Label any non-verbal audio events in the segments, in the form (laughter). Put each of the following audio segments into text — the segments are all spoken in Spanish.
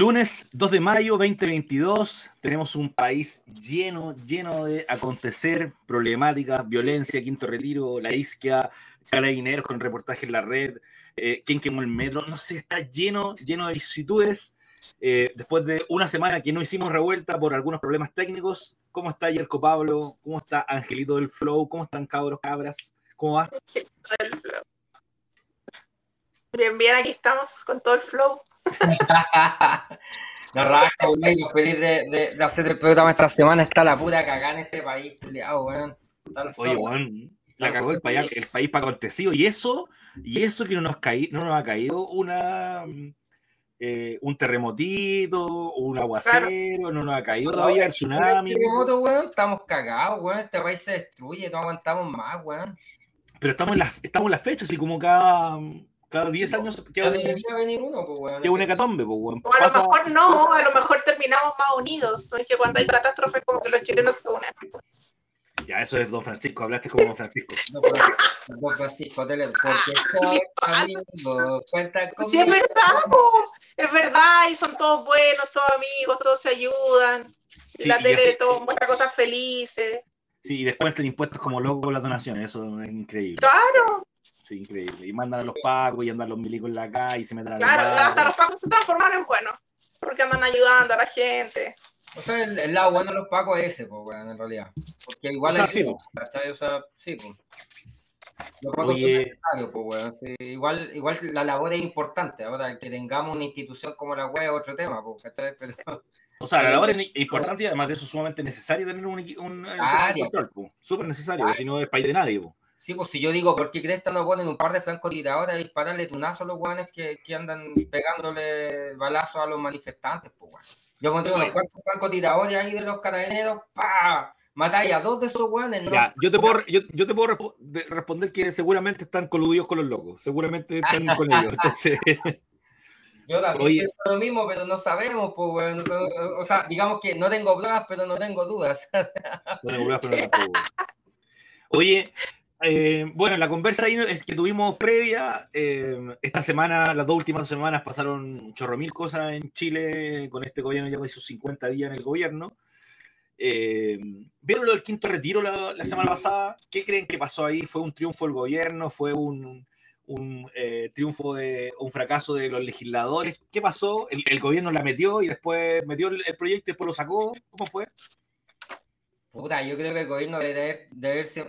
Lunes 2 de mayo 2022, tenemos un país lleno, lleno de acontecer, problemáticas, violencia, quinto retiro, la isquia, carabineros con reportaje en la red, eh, quién quemó el metro, no sé, está lleno, lleno de vicisitudes. Eh, después de una semana que no hicimos revuelta por algunos problemas técnicos, ¿cómo está Yerko Pablo? ¿Cómo está Angelito del Flow? ¿Cómo están cabros, cabras? ¿Cómo va? Bien, bien, aquí estamos con todo el flow. (laughs) no rajo, feliz de, de, hacer el programa esta semana. Está la pura cagada en este país, culiado, weón. Oye, weón, la cagó el país, el país para acontecido. Y eso, y eso que no nos, caí, no nos ha caído una eh, un terremotito, un aguacero, no nos ha caído todavía el tsunami. terremoto, weón, estamos cagados, weón. Este país se destruye, no aguantamos más, weón. Pero estamos en la, estamos en la fecha, así como cada cada 10 años queda, un, venir uno, pues, bueno, queda un hecatombe, pues, bueno. O a lo mejor no, a lo mejor terminamos más unidos. No es que cuando hay catástrofes como que los chilenos se unen. Ya, eso es Don Francisco, hablaste como Don Francisco. (laughs) No, don Francisco, tele, porque (laughs) amigo, cuenta Sí, es verdad, es verdad, y son todos buenos, todos amigos, todos se ayudan. Sí, la tele todo muestra cosas felices. Sí, y después impuestos como locos las donaciones, eso es increíble. Claro, increíble. Y mandan a los pacos y andan los milicos en la calle y se meten a la Claro, hasta los pacos se transformaron en buenos, porque andan ayudando a la gente. O sea, el, lado bueno de los pacos es ese, pues, en realidad. Porque igual o sea, O sea, sí, pues. Los pacos son necesarios, pues, bueno. igual, igual la labor es importante. Ahora, que tengamos una institución como la web es otro tema, pues, ¿cachai? Pero, o sea, la labor es importante y además de eso es sumamente necesario tener un, un, control, súper necesario, si no es país de nadie. pues. Sí, pues si yo digo, ¿por qué crees que no ponen un par de francotiradores a dispararle tunazo a los guanes que, que, andan pegándole balazos a los manifestantes? Pues, bueno. Yo pondría unos cuantos francotiradores ahí de los carabineros, ¡pa! Matáis a dos de esos guanes. No yo, te puedo, yo, yo, te puedo responder que seguramente están coludidos con los locos. Seguramente están con ellos. Entonces... (laughs) Yo también pienso lo mismo, pero no sabemos, pues, bueno, o sea, digamos que no tengo pruebas, pero no tengo dudas. no tengo pruebas, pero no tengo Oye, eh, bueno, la conversa que tuvimos previa, eh, esta semana, las dos últimas semanas pasaron chorro mil cosas en Chile con este gobierno, ya sus 50 días en el gobierno. Eh, ¿Vieron lo del quinto retiro la, semana pasada? ¿Qué creen que pasó ahí? ¿Fue un triunfo del gobierno? ¿Fue un, un triunfo de un fracaso de los legisladores? ¿Qué pasó? ¿El, gobierno la metió y después metió el, el proyecto y después lo sacó? ¿Cómo fue? Puta, yo creo que el gobierno debería,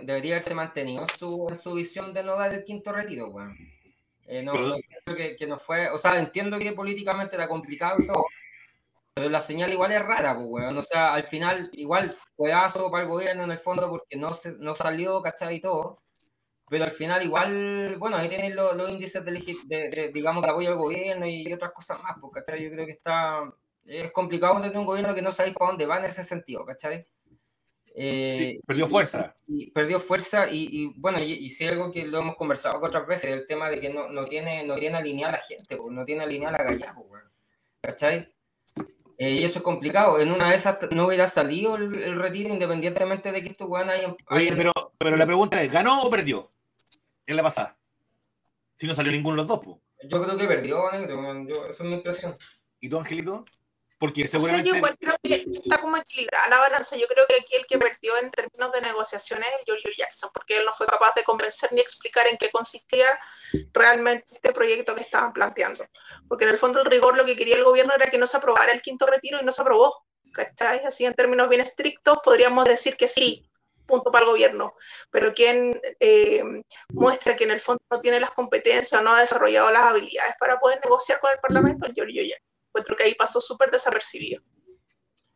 debería haberse mantenido su, en su visión de no dar el quinto retiro, weón. Eh, no, que, que, no fue, o sea, entiendo que políticamente era complicado y todo, pero la señal igual es rara, pues, weón. O sea, al final, igual, pedazo para el gobierno en el fondo porque no, se, no salió, ¿cachai? Y todo. Pero al final, igual, bueno, ahí tienen los, índices de, de, digamos, de apoyo al gobierno y otras cosas más, pues, ¿cachai? Yo creo que está, es complicado tener un gobierno que no sabe para dónde va en ese sentido, ¿cachai? Eh, perdió fuerza. Y, perdió fuerza y, bueno, y, si algo que lo hemos conversado otras veces, el tema de que no, no tiene, no tiene alineada la gente, no tiene alineada la gallego, ¿cachai? Eh, y eso es complicado. En una de esas no hubiera salido el, retiro independientemente de que estos weones hayan, Oye, pero, pero la pregunta es, ¿ganó o perdió? En la pasada. Si no salió ninguno de los dos, pues. Yo creo que perdió, negro. Yo, esa es mi impresión. ¿Y tú, Angelito? Porque seguramente... yo creo que está como equilibrada la balanza. Yo creo que aquí el que perdió en términos de negociaciones es Giorgio Jackson, porque él no fue capaz de convencer ni explicar en qué consistía realmente este proyecto que estaban planteando. Porque en el fondo el rigor lo que quería el gobierno era que no se aprobara el quinto retiro y no se aprobó. ¿Cachai? Así en términos bien estrictos podríamos decir que sí, punto para el gobierno. Pero quien eh, muestra que en el fondo no tiene las competencias, no ha desarrollado las habilidades para poder negociar con el Parlamento es Giorgio Jackson encuentro que ahí pasó súper desapercibido.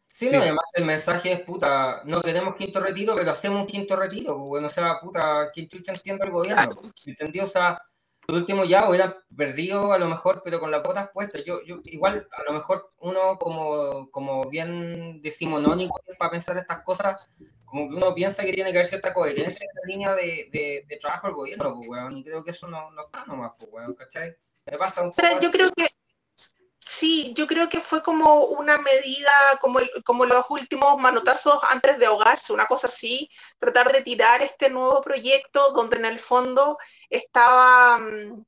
Sí, no, además el mensaje es, puta, no queremos quinto retiro, pero hacemos un quinto retiro, pues, bueno, o sea, puta, ¿quién chucha entiende el gobierno? ¿Entendió? O sea, el último ya hubieran perdido a lo mejor, pero con las botas puestas. Yo, yo, igual, a lo mejor uno como, como bien decimonónico para pensar estas cosas, como que uno piensa que tiene que haber cierta coherencia en la línea de, de, trabajo del gobierno, pues, weón, y creo que eso no, no está nomás, pues, weón, ¿cachai? Me pasa un poco... yo creo que Sí, yo creo que fue como una medida, como, como los últimos manotazos antes de ahogarse, una cosa así, tratar de tirar este nuevo proyecto donde en el fondo estaba, mm,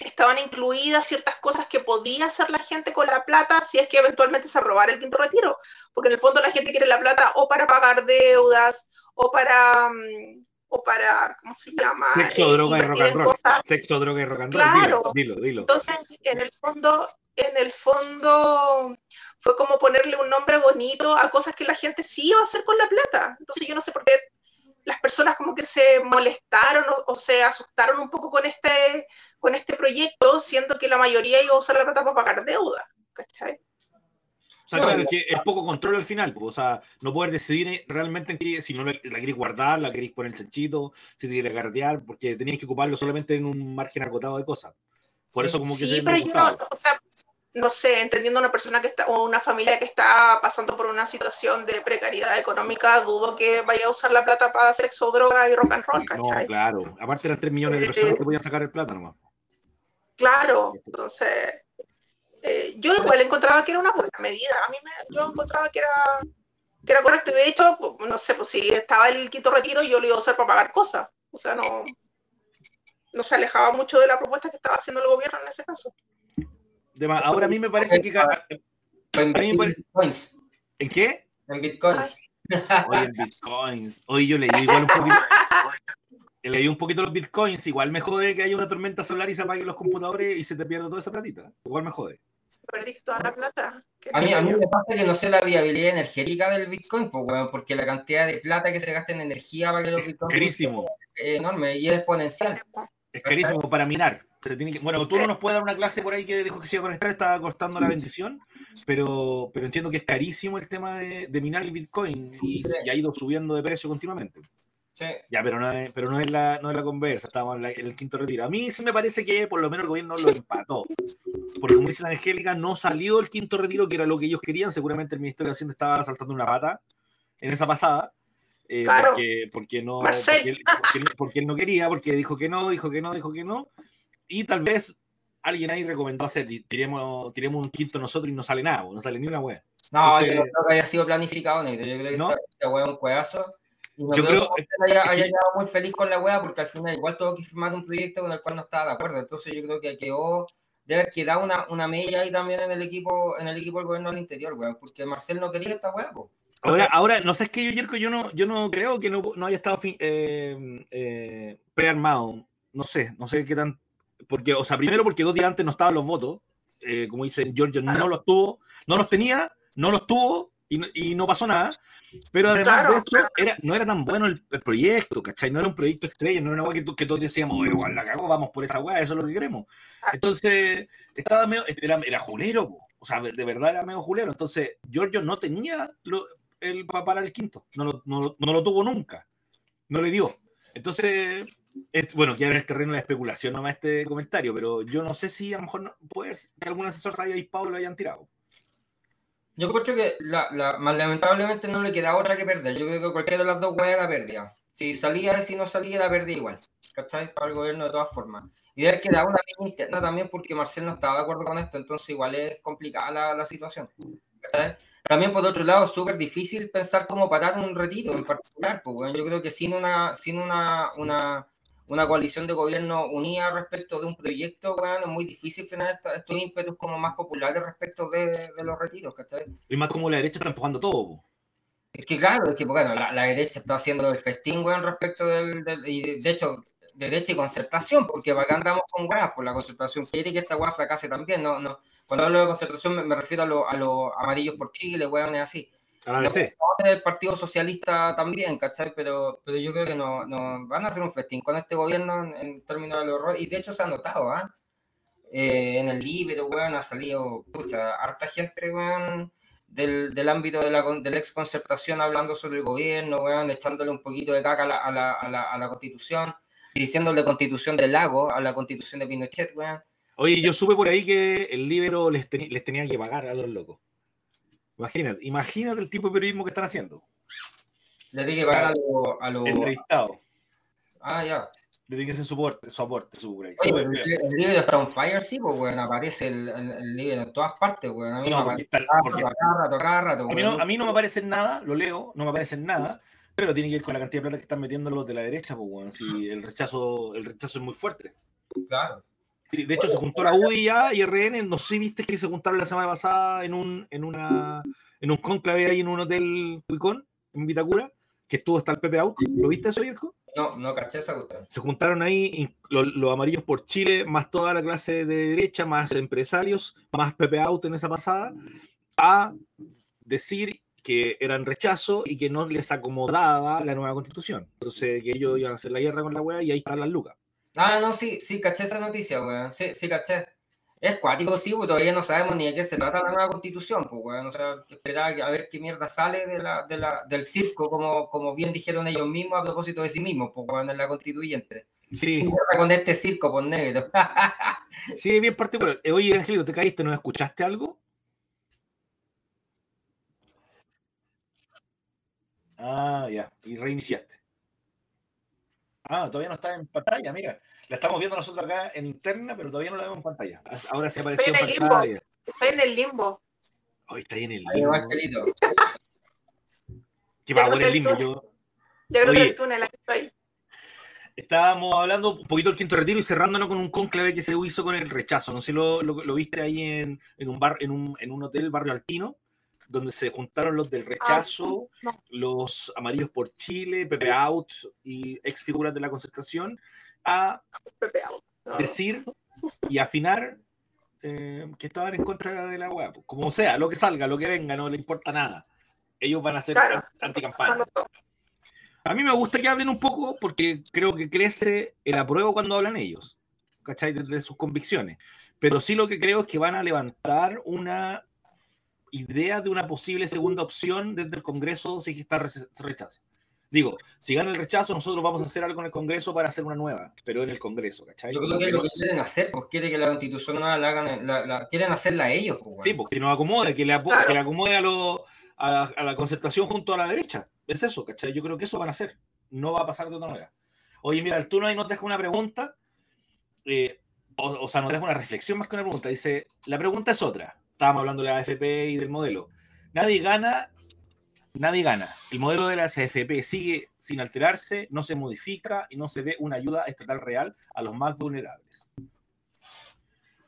estaban incluidas ciertas cosas que podía hacer la gente con la plata si es que eventualmente se aprobara el quinto retiro, porque en el fondo la gente quiere la plata o para pagar deudas o para mm, o para ¿cómo se llama? Sexo, droga y rock and roll. Sexo, droga y rock and roll. Claro. Dilo, dilo, dilo. Entonces, en el fondo en el fondo fue como ponerle un nombre bonito a cosas que la gente sí iba a hacer con la plata. Entonces yo no sé por qué las personas como que se molestaron o, se asustaron un poco con este, con este proyecto, siendo que la mayoría iba a usar la plata para pagar deuda. ¿Cachai? O sea, claro, es que es poco control al final, o sea, no poder decidir realmente en qué, si no la, queréis guardar, la queréis poner el chanchito, si te queréis guardear, porque tenías que ocuparlo solamente en un margen acotado de cosas. Por eso como que sí, pero yo no, o sea, no sé, entendiendo una persona que está, o una familia que está pasando por una situación de precariedad económica, dudo que vaya a usar la plata para sexo, droga y rock and roll, ¿cachai? No, claro. Aparte eran 3 millones de personas que podían sacar el plata nomás. Claro, entonces, eh, yo igual encontraba que era una buena medida. A mí me, yo encontraba que era, que era correcto. Y de hecho, pues, no sé, pues si estaba el quinto retiro, yo lo iba a usar para pagar cosas. O sea, no, no se alejaba mucho de la propuesta que estaba haciendo el gobierno en ese caso. Ahora a mí me parece que. En, bitcoins. ¿En qué? En bitcoins. Oye, en bitcoins. Hoy yo leí igual un poquito. (laughs) leí un poquito los bitcoins. Igual me jode que haya una tormenta solar y se apaguen los computadores y se te pierda toda esa platita. Igual me jode. Perdiste toda la plata. A mí, a mí me pasa que no sé la viabilidad energética del Bitcoin, pues, porque la cantidad de plata que se gasta en energía para que los Bitcoins. Es carísimo. Es enorme y es exponencial. Es carísimo para minar bueno, tú no nos puedes dar una clase por ahí que dijo que se iba a conectar, estaba costando la bendición, pero, pero entiendo que es carísimo el tema de, minar el Bitcoin y, ha ido subiendo de precio continuamente. Sí. Ya, pero no es, pero no es, la, no es la conversa, estamos en, el quinto retiro. A mí sí me parece que por lo menos el gobierno lo empató. Porque como dice la Angélica, no salió el quinto retiro, que era lo que ellos querían. Seguramente el Ministerio de Hacienda estaba saltando una pata en esa pasada. Eh, porque, porque, no, porque él no quería, porque dijo que no, dijo que no, dijo que no y tal vez alguien ahí recomendó hacer, tiremos, tiremos un quinto nosotros y no sale nada, no sale ni una wea. No, yo creo que haya sido planificado, negro. Yo creo que ¿no? esta wea es un cuedazo. Yo creo que haya, haya quedado muy feliz con la wea porque al final igual tuvo que firmar un proyecto con el cual no estaba de acuerdo. Entonces yo creo que quedó de haber quedado una, una media ahí también en el equipo, en el equipo del gobierno del interior, weón, porque Marcel no quería esta wea, Ahora, ahora, no sé, es que yo, Yerko, yo no, yo no creo que no, no haya estado eh, eh, prearmado. No sé, no sé qué tan porque, o sea, primero porque dos días antes no estaban los votos, eh, como dicen Giorgio, no los tuvo, no los tenía, no los tuvo y, no pasó nada. Pero además de eso, era, no era tan bueno el, proyecto, ¿cachai? No era un proyecto estrella, no era una weá que, que, todos decíamos, igual la cago, vamos por esa weá, eso es lo que queremos. Entonces, estaba medio, era, era julero, o sea, de verdad era medio julero. Entonces, Giorgio no tenía el para el quinto, no lo, no, no lo tuvo nunca, no le dio. Entonces, bueno, ya en el terreno de la especulación nomás este comentario, pero yo no sé si a lo mejor no, que algún asesor se haya disparado y lo hayan tirado. Yo creo que la, más lamentablemente no le queda otra que perder. Yo creo que cualquiera de las dos weas la perdía. Si salía y si no salía, la perdía igual. ¿Cachai? Para el gobierno de todas formas. Y de haber quedado una línea interna también porque Marcel no estaba de acuerdo con esto, entonces igual es complicada la, la situación. ¿Cachai? También, por otro lado, súper difícil pensar cómo parar un retiro en particular. Pues, yo creo que sin una, sin una, una una coalición de gobierno unida respecto de un proyecto, bueno, es muy difícil frenar estos ímpetus como más populares respecto de, los retiros, ¿cachai? Y más como la derecha está empujando todo. Es que claro, es que bueno, la, derecha está haciendo el festín, bueno, respecto del, y de, hecho, derecha y concertación, porque acá andamos con weas, por la concertación quiere que esta wea fracase también, no, no, cuando hablo de concertación me, refiero a los amarillos por Chile, weón, así. El Partido Socialista también, ¿cachai? Pero, pero yo creo que no, no van a hacer un festín con este gobierno en, términos del horror. Y de hecho se ha notado, ¿ah? ¿eh? en el libro, weón, ha salido, pucha, harta gente, weón, del, del ámbito de la, de la exconcertación hablando sobre el gobierno, weón, echándole un poquito de caca a la, a la, a la, a la constitución, diciéndole constitución del lago a la constitución de Pinochet, weón. Oye, yo supe por ahí que el libro les, les tenía que pagar a los locos. Imagínate, imagínate el tipo de periodismo que están haciendo. Le tiene que pagar a los entrevistados. Ah, ya. Le tiene que hacer su aporte, su aporte, su Oye, el, el, libro está on fire, sí, pues, bueno, aparece el, el, libro en todas partes, güey. A mí no, me aparece a, mí no, me aparece nada, lo leo, no me aparece nada, pero tiene que ir con la cantidad de plata que están metiendo los de la derecha, pues, bueno, si el rechazo, el rechazo es muy fuerte. Claro. Sí, de hecho se juntó la UDI ya y RN, no sé si viste que se juntaron la semana pasada en un, en una, en un conclave ahí en un hotel Cuicón, en Vitacura, que estuvo hasta el Pepe Out. ¿Lo viste eso, viejo? No, no caché esa cuestión. Se juntaron ahí los, los, amarillos por Chile, más toda la clase de derecha, más empresarios, más Pepe Out en esa pasada, a decir que eran rechazo y que no les acomodaba la nueva constitución. Entonces, que ellos iban a hacer la guerra con la wea y ahí están las lucas. Ah, no, sí, sí, caché esa noticia, weón. Sí, sí, caché. Es cuático, sí, porque todavía no sabemos ni de qué se trata la nueva constitución, pues, weón. O sea, esperar a ver qué mierda sale de la, de la, del circo, como, como bien dijeron ellos mismos a propósito de sí mismos, pues, weón, en la constituyente. Sí. Con este circo, por negro. (laughs) sí, bien particular. Eh, oye, Angelito, ¿te caíste? ¿No escuchaste algo? Ah, ya. Y reiniciaste. Ah, todavía no está en pantalla, mira. La estamos viendo nosotros acá en interna, pero todavía no la vemos en pantalla. Ahora se apareció Estoy en, el limbo. Estoy en el limbo. Hoy está ahí en el Ahí limbo. ¿Qué va por crucé el limbo? Yo, Ya creo que Oye. el túnel aquí estoy. Estábamos hablando un poquito del quinto retiro y cerrándonos con un conclave que se hizo con el rechazo. No sé si lo, lo- lo viste ahí en, en un bar, en un, en un hotel barrio altino, donde se juntaron los del rechazo, no. los amarillos por Chile, Pepe Out y ex figuras de la concertación, a. No. decir y afinar eh, que estaban en contra de la web. Como sea, lo que salga, lo que venga, no le importa nada. Ellos van a hacer Claro. anticampaña. A mí me gusta que hablen un poco porque creo que crece el apruebo cuando hablan ellos, ¿cachai? Desde sus convicciones. Pero sí lo que creo es que van a levantar una idea de una posible segunda opción desde el Congreso si está rechazo. Digo, si gana el rechazo, nosotros vamos a hacer algo en el Congreso para hacer una nueva, pero en el Congreso, ¿cachai? Yo creo que es lo que quieren hacer, pues quiere que la constitución no la hagan, la, la- quieren hacerla ellos, pues, Sí, porque nos acomode, que le, apo- Claro. que le acomode a, lo- a, la- a la concertación junto a la derecha. Es eso, ¿cachai? Yo creo que eso van a hacer. No va a pasar de otra manera. Oye, mira, el turno ahí nos deja una pregunta. eh, o, o sea, nos deja una reflexión más que una pregunta. Dice, la pregunta es otra. Estábamos hablando de la AFP y del modelo. Nadie gana, nadie gana. El modelo de la AFP sigue sin alterarse, no se modifica y no se ve una ayuda estatal real a los más vulnerables.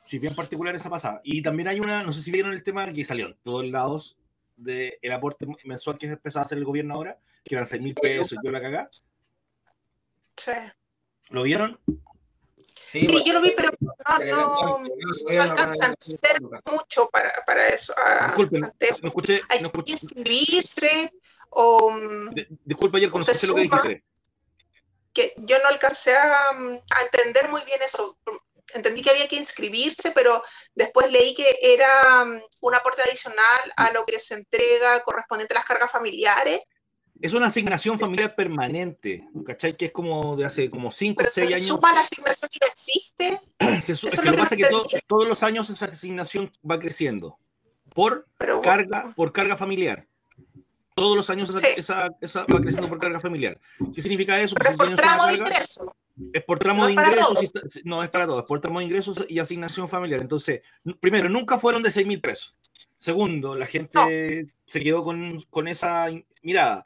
Sí, bien particular esa pasada. Y también hay una, no sé si vieron el tema que salió en todos lados del aporte mensual que empezó a hacer el gobierno ahora, que eran 6 mil pesos y yo la cagá. Sí. ¿Lo vieron? Sí, pues, yo lo vi, pero no, no, no alcanzan a hacer mucho para, para eso. a- Disculpen, no escuché, Hay no que inscribirse o mm, disculpa ayer escuché lo que dijiste. que yo no alcancé a, mm, a entender muy bien eso. Entendí que había que inscribirse, pero después leí que era mm, un aporte adicional a lo que se entrega correspondiente a las cargas familiares. Es una asignación familiar permanente, ¿cachai? Que es como de hace como 5 o Pero 6 se años. suma a la asignación que existe, (clears throat) Se es que lo que pasa es no que to- entendí. todos los años esa asignación va creciendo por pero carga, por carga familiar. Todos los años esa, Sí. esa- esa va creciendo por carga familiar. ¿Qué significa eso? pero es por tramo de carga- ingreso. Es por tramo No de ingresos. y no, es para todos. Es por tramo de ingresos y asignación familiar. Entonces, primero, nunca fueron de 6 mil pesos. Segundo, la gente se quedó con, con esa mirada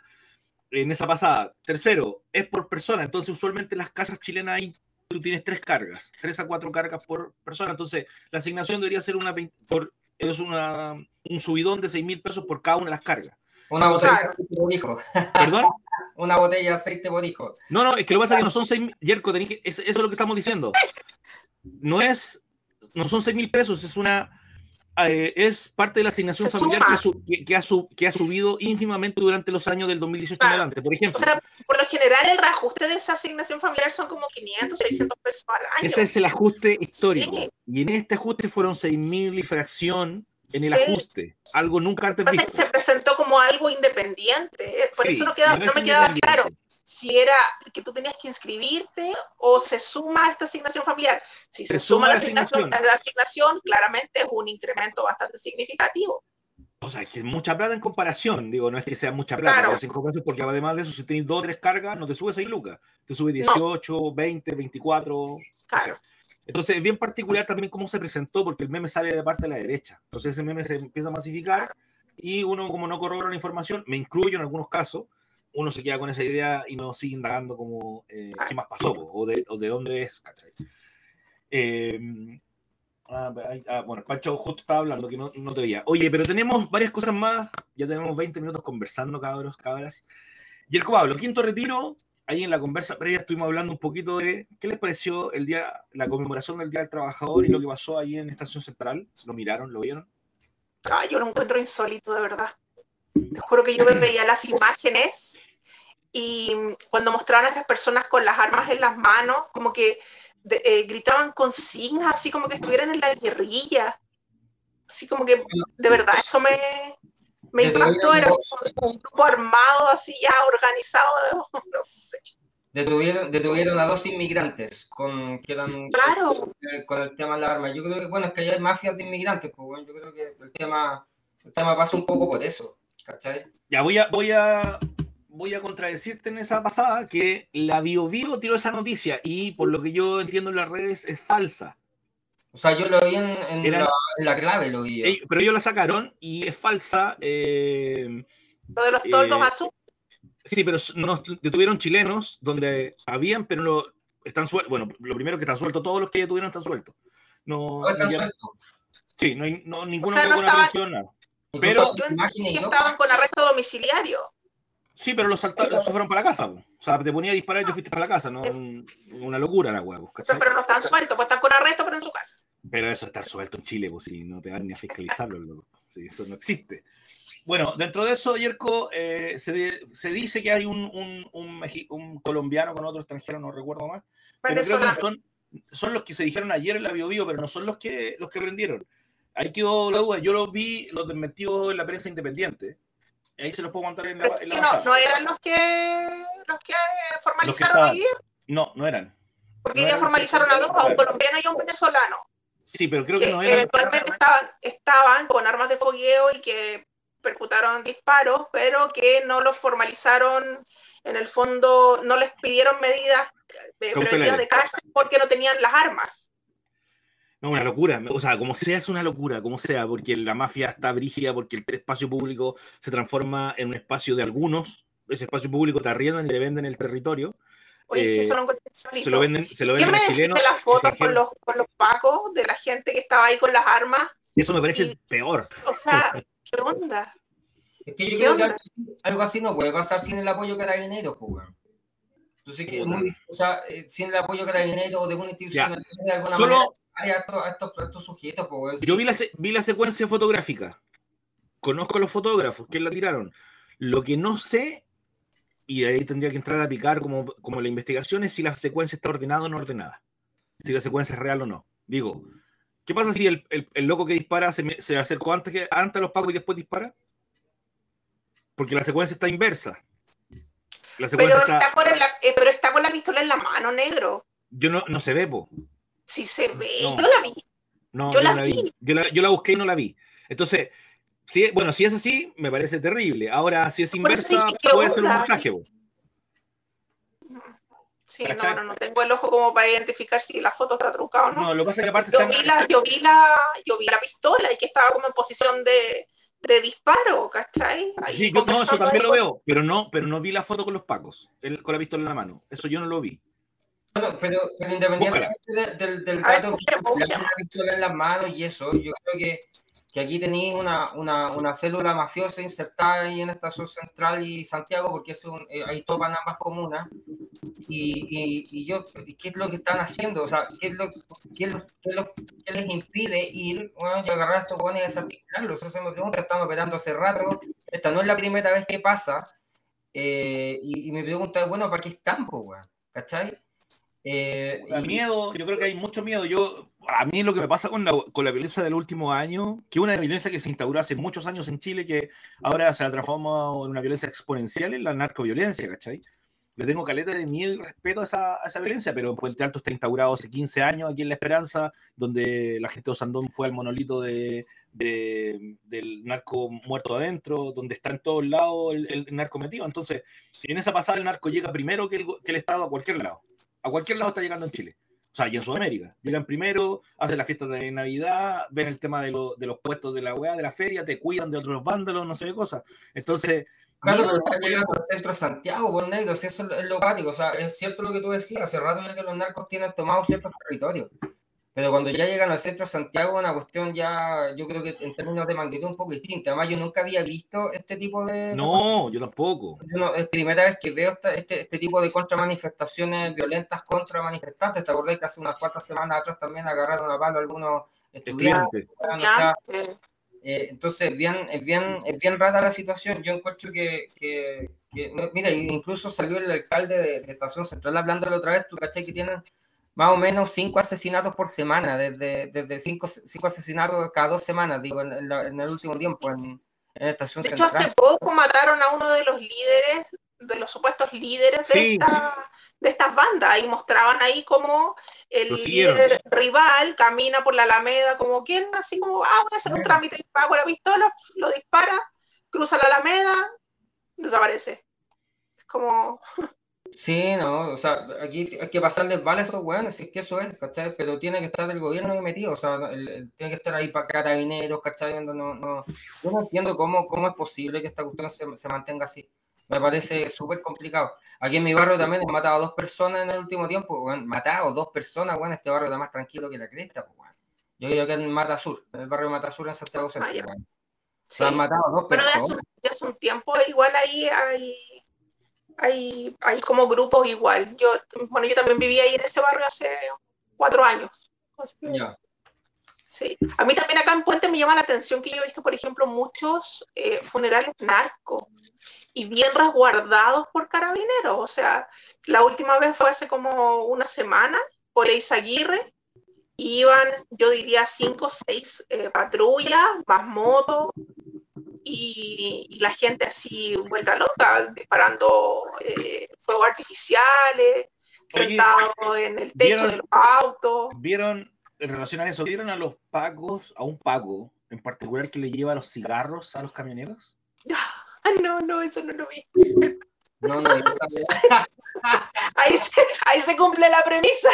en esa pasada. Tercero, es por persona. Entonces, usualmente en las casas chilenas hay, tú tienes tres cargas, tres a cuatro cargas por persona. Entonces, la asignación debería ser una, por, es una, un subidón de 6 mil pesos por cada una de las cargas. Una Entonces- botella de aceite por hijo. ¿Perdón? (laughs) Una botella de aceite por hijo. No, no, es que lo que pasa es que no son 6 mil. Yerko, tenés que- es- eso es lo que estamos diciendo. No es. No son 6 mil pesos, es una. Eh, es parte de la asignación Se familiar que, su- que- que ha su- que ha subido ínfimamente durante los años del 2018 en Claro. adelante. Por ejemplo, O sea, por lo general el reajuste de esa asignación familiar son como 500, 600 pesos al año. ese es el ajuste histórico. Sí. Y en este ajuste fueron 6 mil y fracción en el Sí. ajuste. Algo nunca antes visto. se presentó como algo independiente. eh, Por Sí, eso no, queda, no me quedaba claro si era que tú tenías que inscribirte o se suma a esta asignación familiar. Si se, Se suma suma la asignación, asignación. la asignación, claramente es un incremento bastante significativo. O sea, es que es mucha plata en comparación. Digo, no es que sea mucha plata, Claro. comparación porque además de eso, si tenéis dos o tres cargas, no te sube 6 lucas. Te sube 18, 20, 24. Claro. Entonces es bien particular también cómo se presentó, porque el meme sale de parte de la derecha. Entonces ese meme se empieza a masificar y uno como no corrobora la información, me incluyo en algunos casos, uno se queda con esa idea y no sigue indagando como eh, qué más pasó o, de, o de dónde es. ¿cachai? Eh, ah, ah, bueno, Pancho justo estaba hablando que no, no, te veía. Oye, pero tenemos varias cosas más. Ya tenemos 20 minutos conversando, cabros, cabras. Y el Pablo, quinto retiro. Ahí en la conversa previa estuvimos hablando un poquito de qué les pareció el día, la conmemoración del Día del Trabajador y lo que pasó ahí en Estación Central. ¿Lo miraron? ¿Lo vieron? Ah, yo lo encuentro insólito, de verdad. Te juro que yo me veía las imágenes y cuando mostraban a esas personas con las armas en las manos, como que eh, gritaban consignas, así como que estuvieran en la guerrilla. Así como que, de verdad, eso me, me impactó. Era un grupo armado, así ya organizado, (laughs) no sé. Detuvieron, detuvieron a dos inmigrantes con, que eran, claro. con el tema de las armas. Yo creo que, bueno, es que hay mafias de inmigrantes, pues bueno, yo creo que el tema, el tema pasa un poco por eso, ¿cachai? Ya voy a, voy a, voy a contradecirte en esa pasada que la BioBio tiró esa noticia y por lo que yo entiendo en las redes es falsa. O sea, yo lo vi en, en, la, clave, lo vi. pero ellos la sacaron y es falsa. Eh, lo de los toldos eh, azules. Sí, pero nos detuvieron chilenos donde habían, pero no, están sueltos. Bueno, lo primero que están sueltos, todos los que detuvieron están sueltos. No, están sueltos. Sí, no hay no, ninguno o sea, no estaban, Pero que estaban con arresto domiciliario. Sí, pero los saltaron, se fueron para la casa. O sea, te ponía a disparar y te fuiste para la casa. No, una locura la huevo. pero no están sueltos, pues están con arresto, pero en su casa. Pero eso estar suelto en Chile, pues si no te van ni a fiscalizarlo, Sí, eso no existe. Bueno, dentro de eso, Yerko, eh, se, se, dice que hay un, un, un, colombiano con otro extranjero, no recuerdo más. Pero creo que son, son los que se dijeron ayer en la BioBio, pero no son los que, los que prendieron. Ahí quedó la duda. Yo los vi, los desmentió en la prensa independiente. Ahí se los puedo contar en la, en no, no eran los que, los que formalizaron hoy día. No, no eran. Porque hoy día formalizaron a dos, a un colombiano y a un venezolano. Sí, pero creo que, no eran. Eventualmente estaban, estaban con armas de fogueo y que percutaron disparos, pero que no los formalizaron, en el fondo no les pidieron medidas eh, preventivas de cárcel porque no tenían las armas. No, una locura. O sea, como sea, es una locura, como sea, porque la mafia está brígida, porque el espacio público se transforma en un espacio de algunos. Ese espacio público te arriendan y te venden el territorio. Oye, es que eso no se lo venden, se lo venden ¿Quién me deciste las fotos con los, con los pacos de la gente que estaba ahí con las armas? Eso me parece peor. O sea, ¿qué onda? Es que yo creo que algo así no puede pasar sin el apoyo carabinero, pues, Entonces, que muy, o sea, eh, sin el apoyo carabinero o de una institución de alguna Solo, manera, a estos, estos, sujetos, pues. Yo vi la, vi la secuencia fotográfica. Conozco a los fotógrafos que la tiraron. Lo que no sé, y ahí tendría que entrar a picar como, como la investigación, es si la secuencia está ordenada o no ordenada. Si la secuencia es real o no. Digo, ¿qué pasa si el, el, el loco que dispara se, se acercó antes, que, antes a los pagos y después dispara? Porque la secuencia está inversa. La secuencia pero, está... con la, eh, pero está con la pistola en la mano, negro. Yo no, no se ve, po. Sí se ve, yo la vi. No, yo, la, vi. Yo, la, yo la busqué y no la vi. Entonces, si, bueno, si es así, me parece terrible. Ahora, si es inversa, puede ser un montaje. Po. Sí, no, no, no tengo el ojo como para identificar si la foto está truncada o no. No, lo que pasa es que aparte yo, vi la, yo, vi la, yo vi la pistola y que estaba como en posición de, de disparo, ¿cachai? sí, yo no, eso también lo veo, pero no, pero no vi la foto con los pacos, con la pistola en la mano. Eso yo no lo vi. Pero, pero, independientemente del, del, dato, la pistola en las manos y eso, yo creo que que aquí tenéis una, una, una, célula mafiosa insertada ahí en esta estación central y Santiago, porque es un, eh, ahí topan ambas comunas. Y, y, y, yo, ¿qué es lo que están haciendo? O sea, ¿qué, es lo, qué, es lo, qué, les impide ir bueno, y agarrar a estos jóvenes y desarticularlos? Eso me pregunta, están operando hace rato, esta no es la primera vez que pasa. Eh, y, y, me pregunta, bueno, ¿para qué están, pues, ¿Cachai? Eh, miedo, yo creo que hay mucho miedo. Yo, a mí lo que me pasa con la, con la violencia del último año, que una violencia que se instauró hace muchos años en Chile, que ahora se ha transformado en una violencia exponencial, en la narcoviolencia, ¿cachai? Le tengo caleta de miedo y respeto a esa, a esa violencia, pero Puente Alto está instaurado hace 15 años aquí en La Esperanza, donde la gente de Osandón fue al monolito de, de, del narco muerto adentro, donde está en todos lados el, el, narco metido. Entonces, en esa pasada el narco llega primero que el, que el Estado a cualquier lado a cualquier lado está llegando en Chile. O sea, y en Sudamérica. Llegan primero, hacen la fiesta de Navidad, ven el tema de, lo, de los puestos de la weá, de la feria, te cuidan de otros vándalos, no sé qué cosas. Entonces. Claro, pero están llegando al centro de Santiago, con negros, eso es lo básico. O sea, es cierto lo que tú decías, hace rato que los narcos tienen tomado ciertos territorios. Pero cuando ya llegan al centro de Santiago, una cuestión ya, yo creo que en términos de magnitud un poco distinta. Además, yo nunca había visto este tipo de... No, yo tampoco. Yo es la primera vez que veo este, este tipo de contramanifestaciones violentas contra manifestantes. ¿Te acordás que hace unas cuantas semanas atrás también agarraron a palo algunos estudiantes? Eh, entonces, es bien, es, bien, es bien rara la situación. Yo encuentro que, que, mira, incluso salió el alcalde de, de Estación Central hablando la otra vez, tú caché que tienen más o menos cinco asesinatos por semana, desde, desde cinco, cinco asesinatos cada dos semanas, digo, en, el último tiempo en, en Estación De hecho, hace poco mataron a uno de los líderes, de los supuestos líderes de, de estas bandas, y mostraban ahí como el líder rival camina por la Alameda, como quien, así como, ah, voy a hacer un trámite, pago la pistola, lo dispara, cruza la Alameda, desaparece. Es como... Sí, no, o sea, aquí hay que pasarles vale a esos weones, si es que eso es, ¿cachai? Pero tiene que estar el gobierno ahí metido, o sea, tiene que estar ahí para carabineros, ¿cachai? No, no, yo no entiendo cómo, cómo es posible que esta cuestión se, se mantenga así. Me parece súper complicado. Aquí en mi barrio también he matado a dos personas en el último tiempo, weón. Matado dos personas, weón. Este barrio está más tranquilo que la cresta, pues, weón. Yo digo que en Mata Sur, en el barrio de Mata Sur en Santiago Centro, weón. Se han matado dos personas. Pero de hace, un tiempo igual ahí hay hay, hay como grupos igual. Yo, bueno, yo también vivía ahí en ese barrio hace cuatro años. Sí. A mí también acá en Puente me llama la atención que yo he visto, por ejemplo, muchos eh, funerales narcos y bien resguardados por carabineros. O sea, la última vez fue hace como una semana por Eizaguirre. Iban, yo diría, cinco o seis eh, patrullas, más motos, y, la gente así vuelta loca, disparando eh, fuegos artificiales, sentados en el techo de los autos. ¿Vieron, en relación a eso, vieron a los pagos, a un pago en particular que le lleva los cigarros a los camioneros? (laughs) no, no, eso no lo vi. No, no, (laughs) ahí, se, ahí se cumple la premisa.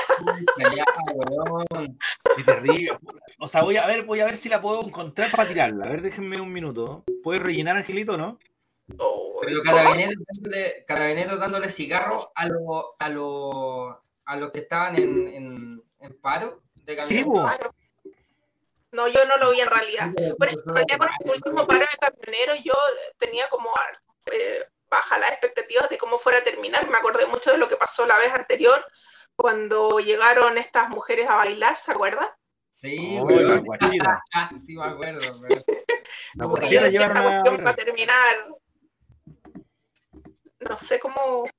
Qué terrible. O sea, voy a ver, voy a ver si la puedo encontrar para tirarla. A ver, déjenme un minuto. ¿Puedes rellenar, Angelito, no? Pero carabineros dándole, carabineros dándole cigarro a los a lo, a los que estaban en, en, en paro de camioneros. Sí, no, yo no lo vi en realidad. En realidad con el último paro de camioneros yo tenía como eh, baja las expectativas de cómo fuera a terminar. Me acordé mucho de lo que pasó la vez anterior cuando llegaron estas mujeres a bailar, ¿se acuerdan? Sí, oh, la guachira. (laughs) sí, me acuerdo. La guachira llevaron esta cuestión para terminar. No sé cómo.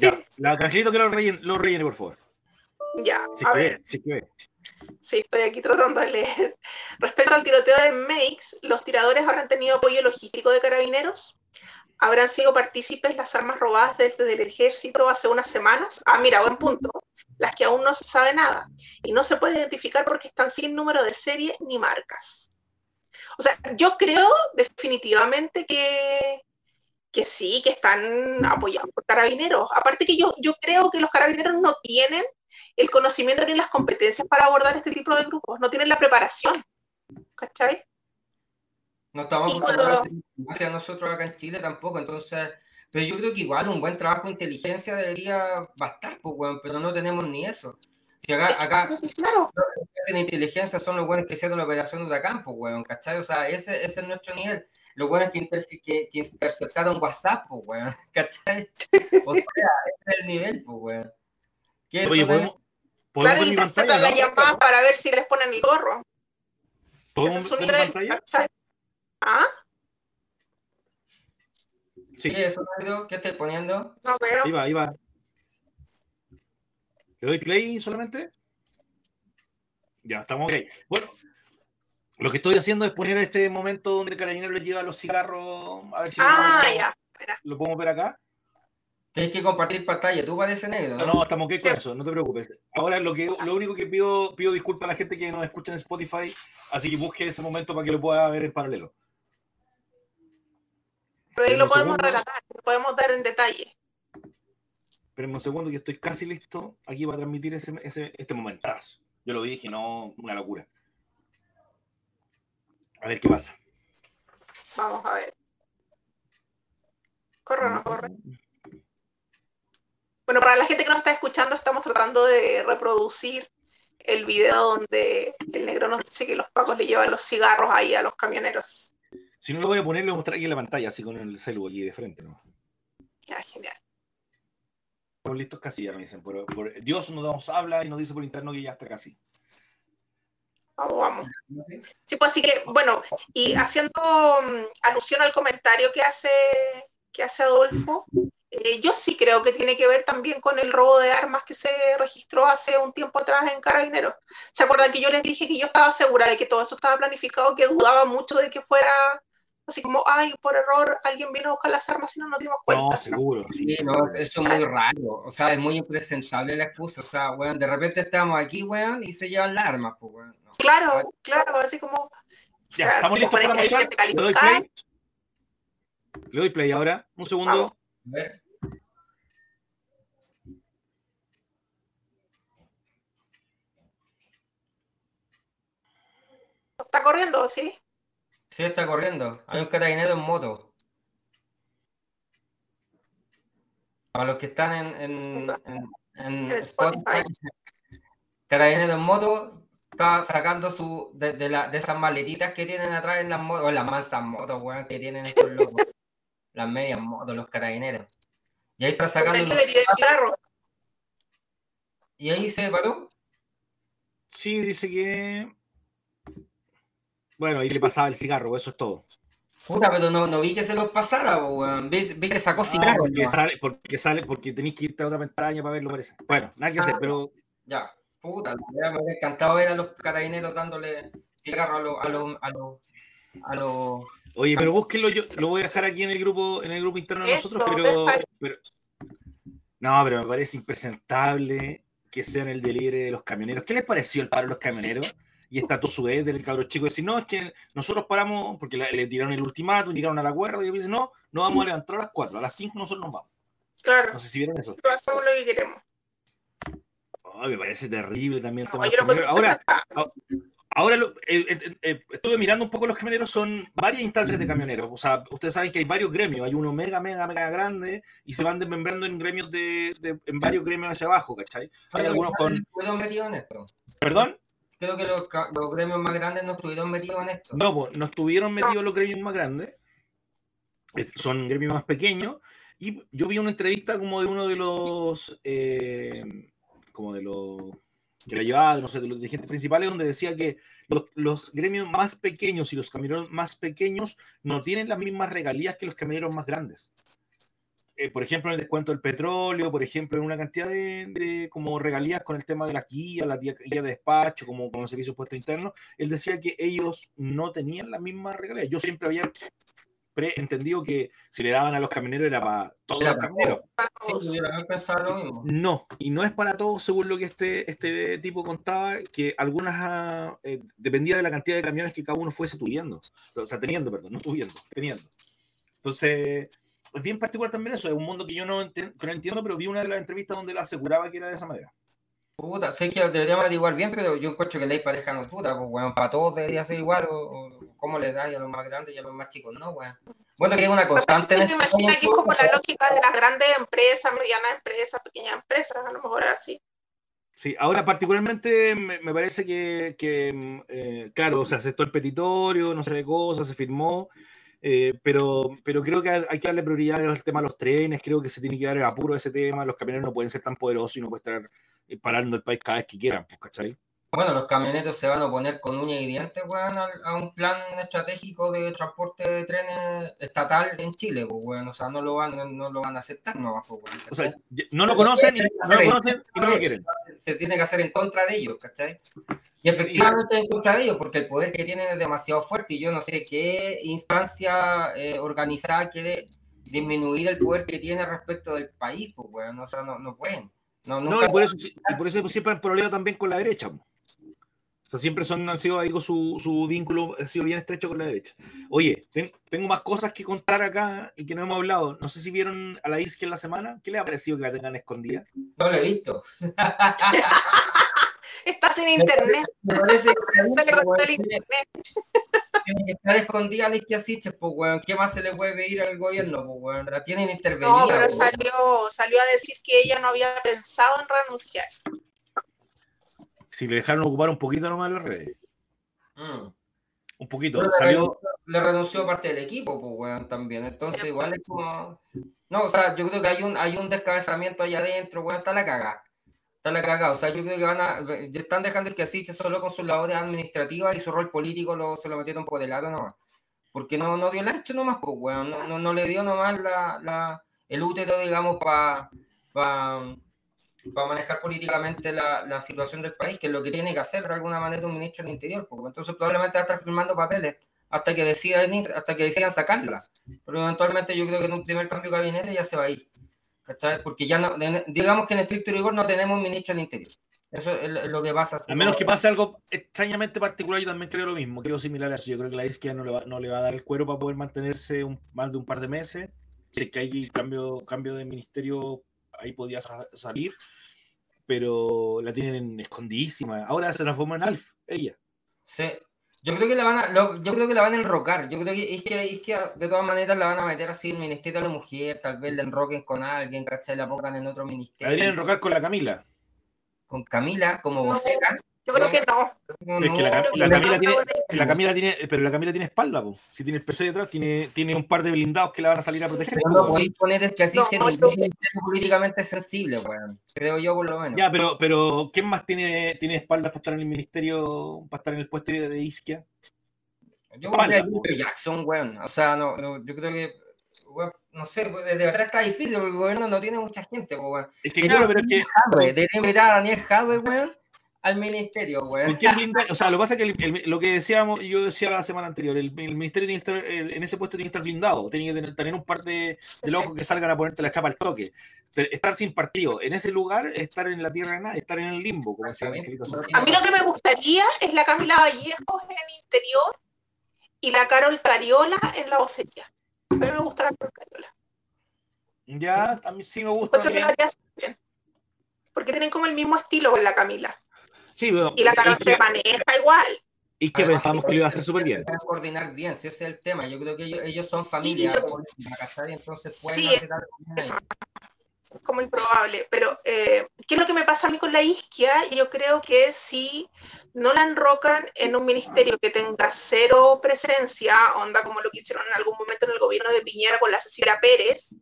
Ya, (laughs) la tranquilito que lo rellene, lo rellene, por favor. Ya, a ver. sí que Sí, estoy aquí tratando de leer. Respecto al tiroteo de Makes, ¿los tiradores habrán tenido apoyo logístico de carabineros? ¿Habrán sido partícipes las armas robadas desde el ejército hace unas semanas? Ah, mira, buen punto. Las que aún no se sabe nada. Y no se puede identificar porque están sin número de serie ni marcas. O sea, yo creo definitivamente que, que sí, que están apoyados por carabineros. Aparte que yo, yo creo que los carabineros no tienen el conocimiento ni las competencias para abordar este tipo de grupos, no tienen la preparación. ¿Cachai? No estamos preparados hacia nosotros acá en Chile tampoco, entonces, pero yo creo que igual un buen trabajo de inteligencia debería bastar, pues, pero no tenemos ni eso. Si acá, acá claro. en inteligencia son los buenos que hicieron la operación de campo, pues, weón, ¿cachai? O sea, ese, ese, es nuestro nivel. Los buenos que, que, que interceptaron WhatsApp, pues, weón, (laughs) ¿cachai? O sea, ese es el nivel, pues, weón. ¿Qué Oye, ¿podemos, claro, interceptan la llamada para ver si les ponen el gorro. ¿Podemos ver la pantalla? ¿Ah? Sí. ¿Qué es eso, ¿Qué estoy poniendo? No veo. Ahí va, ahí va. ¿Le doy play solamente? Ya, estamos ok. Bueno, lo que estoy haciendo es poner este momento donde el carabinero le lleva los cigarros. A ver si ah, ya. ¿Lo podemos ver acá? Tienes que compartir pantalla, tú parece negro. No, no, estamos ok con eso, no te preocupes. Ahora lo, que, lo único que pido, pido disculpas a la gente que nos escucha en Spotify, así que busque ese momento para que lo pueda ver en paralelo. Pero ahí lo podemos relatar, lo podemos dar en detalle. Esperen un segundo que estoy casi listo aquí para transmitir ese, ese, este momentazo. Yo lo dije, no una locura. A ver qué pasa. Vamos a ver. Corre o no corre. Bueno, para la gente que nos está escuchando, estamos tratando de reproducir el video donde el negro nos dice que los pacos le llevan los cigarros ahí a los camioneros. Si no lo voy a poner, lo voy a mostrar aquí en la pantalla, así con el celu aquí de frente, ¿no? Ya, genial. Estamos listos casi, ya me dicen. Por, por- Dios nos habla y nos dice por interno que ya está casi. Vamos, vamos. Sí, pues así que, bueno, y haciendo mm, alusión al comentario que hace, que hace Adolfo, eh, yo sí creo que tiene que ver también con el robo de armas que se registró hace un tiempo atrás en Carabineros. ¿Se acuerdan que yo les dije que yo estaba segura de que todo eso estaba planificado, que dudaba mucho de que fuera así como, ay, por error alguien vino a buscar las armas y no nos dimos cuenta? No, seguro. Sí, Sí, no, eso es muy raro. O sea, es muy impresentable la excusa. O sea, weón, de repente estamos aquí, weón, y se llevan las armas, pues, weón. No. Claro, claro, así como... o Ya, sea, estamos listos para mostrar. Le doy play. Le doy play ahora. Un segundo. Vamos. A ver. Está corriendo, ¿sí? Sí, está corriendo. Hay un carabinero en moto. Para los que están en, en, en- en (laughs) En Spotify, carabinero en moto está sacando su de, de la- de esas maletitas que tienen atrás en las motos, o las mansas motos, weón, que tienen estos locos. las medias motos, los carabineros. Y ahí está sacando unos- y ahí se paró. Sí, dice que. Bueno, ahí le pasaba el cigarro, eso es todo. Puta, pero no, no vi que se los pasara, weón. Vi, vi que sacó Ah, cigarro. porque, ¿no? sale, porque sale, porque tenéis que irte a otra pestaña para verlo, parece. Bueno, nada que hacer, Ah. pero Ya, puta, me hubiera encantado ver a los carabineros dándole cigarro a los a los a los a los Oye, pero búsquenlo, yo lo voy a dejar aquí en el grupo, en el grupo interno de nosotros, pero, pero- No, pero me parece impresentable que sean el delirio de los camioneros. ¿Qué les pareció el paro de los camioneros? Y esta tosudez del cabro chico decir, no, es que nosotros paramos, porque la- le tiraron el ultimátum, llegaron al acuerdo, y ellos dicen, no, no vamos a levantar a las 4, a las 5 nosotros nos vamos. Claro, No sé si vieron eso. hacemos lo que queremos. Ay, me parece terrible también el tema No, Ahora, Ahora lo- eh, eh, eh, estuve mirando un poco los camioneros, son varias instancias de camioneros. O sea, ustedes saben que hay varios gremios, hay uno mega, mega, mega grande y se van desmembrando en gremios de, de- en varios gremios hacia abajo, ¿cachai? Hay algunos con. ¿Perdón? Creo que los, gremios más grandes no estuvieron metidos en esto. No, pues no estuvieron metidos los gremios más grandes, eh, son gremios más pequeños. Y yo vi una entrevista como de uno de los. eh, como de los. que la llevaba, no sé, de los dirigentes principales, donde decía que los, los gremios más pequeños y los camioneros más pequeños no tienen las mismas regalías que los camioneros más grandes. Eh, por ejemplo, en el descuento del petróleo, por ejemplo, en una cantidad de, de como regalías con el tema de las guías, las guías de despacho, como con los servicios puestos internos, él decía que ellos no tenían las mismas regalías. Yo siempre había entendido que si le daban a los camioneros era para todos los para camioneros. Sí, mismo. No, y no es para todos, según lo que este, este tipo contaba, que algunas ah, eh, dependía de la cantidad de camiones que cada uno fuese tuviendo. O sea, teniendo, perdón, no tuviendo, teniendo. Entonces, es bien particular también eso, es un mundo que yo no, enten- que no entiendo, pero vi una de las entrevistas donde él aseguraba que era de esa manera. Puta, sé que deberíamos averiguar bien, pero yo encuentro que ley pareja no es puta, pues, weón, para todos debería ser igual, o, o cómo le da a los más grandes y a los más chicos, no, weón. Bueno, que es una constante Sí, me este imagino que es como la lógica de las grandes empresas, medianas empresas, pequeñas empresas, a lo mejor así. Sí, ahora particularmente me, me parece que, que, mm, eh, claro, se aceptó el petitorio, no sé qué cosa, se firmó, eh, pero, pero creo que hay que darle prioridad al tema de los trenes, creo que se tiene que dar el apuro de ese tema, los camioneros no pueden ser tan poderosos y no pueden estar eh, parando el país cada vez que quieran, pues, ¿cachai? Bueno, los camioneros se van a oponer con uña y dientes, weón, a, un plan estratégico de transporte de trenes estatal en Chile, pues, weón. O sea, no lo van, no, no lo van a aceptar, no, pues, weón. O sea, no lo conocen y no lo conocen y no lo quieren. Se tiene que hacer en contra de ellos, ¿cachai? Y efectivamente en contra de ellos, porque el poder que tienen es demasiado fuerte y yo no sé qué instancia eh, organizada quiere disminuir el poder que tiene respecto del país, pues, weón. O sea, no, no pueden. No, No, nunca y por eso, y por eso siempre han problema también con la derecha. O sea, siempre son, han sido ahí con su, su vínculo, ha sido bien estrecho con la derecha. Oye, ten- tengo más cosas que contar acá y que no hemos hablado. No sé si vieron a la Isque en la semana. ¿Qué le ha parecido que la tengan escondida? no lo he visto. (laughs) Está sin internet, Me parece que (laughs) se le cortó el internet. tiene que estar escondida la izquierda, pues, weón. ¿Qué más se le puede pedir al gobierno, pues, weón? La tienen intervenida. No, pero salió, salió a decir que ella no había pensado en renunciar. Si le dejaron ocupar un poquito nomás las redes. Mm. Un poquito. Le Salió. renunció, le renunció parte del equipo, pues, weón, también. Entonces, Sí. igual es como. No, o sea, yo creo que hay un, hay un descabezamiento allá adentro, weón, está la cagada. Está la cagada. O sea, yo creo que van a. ya Están dejando que asiste solo con sus labores administrativas y su rol político lo, se lo metieron por el lado nomás. Porque no, no dio el ancho nomás, pues, weón. No, no, no le dio nomás la, la, el útero, digamos, para. Para manejar políticamente la, la situación del país, que es lo que tiene que hacer de alguna manera un ministro del Interior. Porque entonces probablemente va a estar firmando papeles hasta que decidan hasta que decidan sacarla. Pero eventualmente yo creo que en un primer cambio de gabinete ya se va a ir. ¿Cachai? Porque ya no, digamos que en estricto rigor no tenemos ministro del Interior. Eso es lo- que pasa. A menos que pase algo extrañamente particular, yo también creo lo mismo. Creo similar a eso. Yo creo que la izquierda no le va, no le va a dar el cuero para poder mantenerse un- más de un par de meses. Si es que hay cambio, cambio de ministerio, ahí podía sa- salir. Pero la tienen escondidísima. Ahora se transformó en Alf, ella. Sí. Yo creo que la van a, lo- yo creo que la van a enrocar. Yo creo que es, que es que de todas maneras la van a meter así en el Ministerio de la Mujer, tal vez la enroquen con alguien, ¿cachai? La pongan en otro La ministerio. deberían enrocar con la Camila. Con Camila como vocera. Yo creo que no. Es que la, Cam-. Camila tiene, la Camila tiene, pero la Camila tiene espalda, po. si tiene el PC detrás, tiene, tiene un par de blindados que la van a salir a proteger. No podéis poner es que así No, no, políticamente sensible, weón. Creo yo por lo menos. Ya, pero, pero ¿quién más tiene, tiene espaldas para estar en el ministerio, para estar en el puesto de, Isquia? yo creo que. Jackson, weón. O sea, no, no, yo creo que, weón, no sé, de verdad está difícil porque el gobierno no tiene mucha gente, weón. Es que claro, pero es que Debería invitar a Daniel Hadwe, weón, al ministerio, weón. ¿con quién blinda? O sea, lo que pasa es que el- el- lo que decíamos, yo decía la semana anterior, el, el ministerio tiene que estar, el- en ese puesto tiene que estar blindado, tiene que tener, tener un par de, de locos que salgan a ponerte la chapa al toque. Estar sin partido en ese lugar, es estar en la tierra de nada, estar en el limbo, como decía. A mí lo que me gustaría es la Camila Vallejos en el interior y la Carol Cariola en la vocería. A mí me gusta la Carol Cariola. Ya, a mí sí me gusta. Porque tienen como el mismo estilo con la Camila. Sí, pero Y la Carol se maneja igual. Isquia pensamos que lo iba a hacer súper bien. Coordinar bien, si ese es el tema. Yo creo que ellos, ellos son Sí, familia, ¿cachai? entonces pueden Sí, hacer algo ahí. Es como improbable. Pero, eh, ¿qué es lo que me pasa a mí con la isquia? Yo creo que si no la enrocan en un ministerio que tenga cero presencia, onda como lo que hicieron en algún momento en el gobierno de Piñera con la Cecilia Pérez,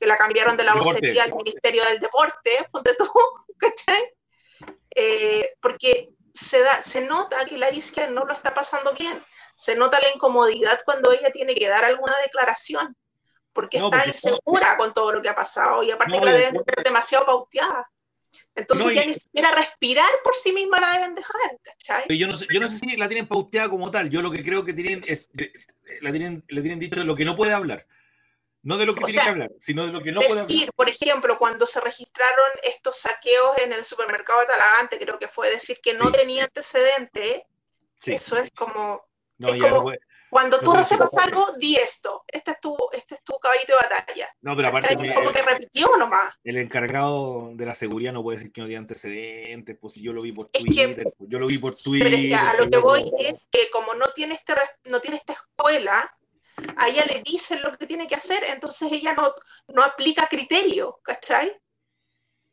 que la cambiaron de la vocería al Ministerio del Deporte, ponte tú, (laughs) ¿cachai? Eh, porque se, da, se nota que la isquia no lo está pasando bien. Se nota la incomodidad cuando ella tiene que dar alguna declaración, porque No, está porque- insegura con todo lo que ha pasado y aparte No, que la deben después- tener demasiado pauteada. Entonces No, y- ya ni siquiera respirar por sí misma la deben dejar, ¿cachai? Yo no, sé, yo no sé si la tienen pauteada como tal. Yo lo que creo que tienen es. eh, La tienen, le tienen dicho lo que no puede hablar. No de lo que O tiene sea, que hablar, sino de lo que no puede hablar. decir, por ejemplo, cuando se registraron estos saqueos en el supermercado de Talagante, creo que fue decir que no Sí. tenía antecedente, Sí. eso es como, No, es no cuando No tú ser. algo, di esto, este es tu, este es tu caballito de batalla. No, pero aparte, mira, como el, que repitió nomás. el encargado de la seguridad no puede decir que no tiene antecedentes. Pues yo lo vi por Es que- Twitter. pues, yo lo vi por Pero Twitter. es que a lo que voy es que como no tiene, este, no tiene esta escuela, a ella le dicen lo que tiene que hacer, entonces ella no, no aplica criterio, ¿cachai?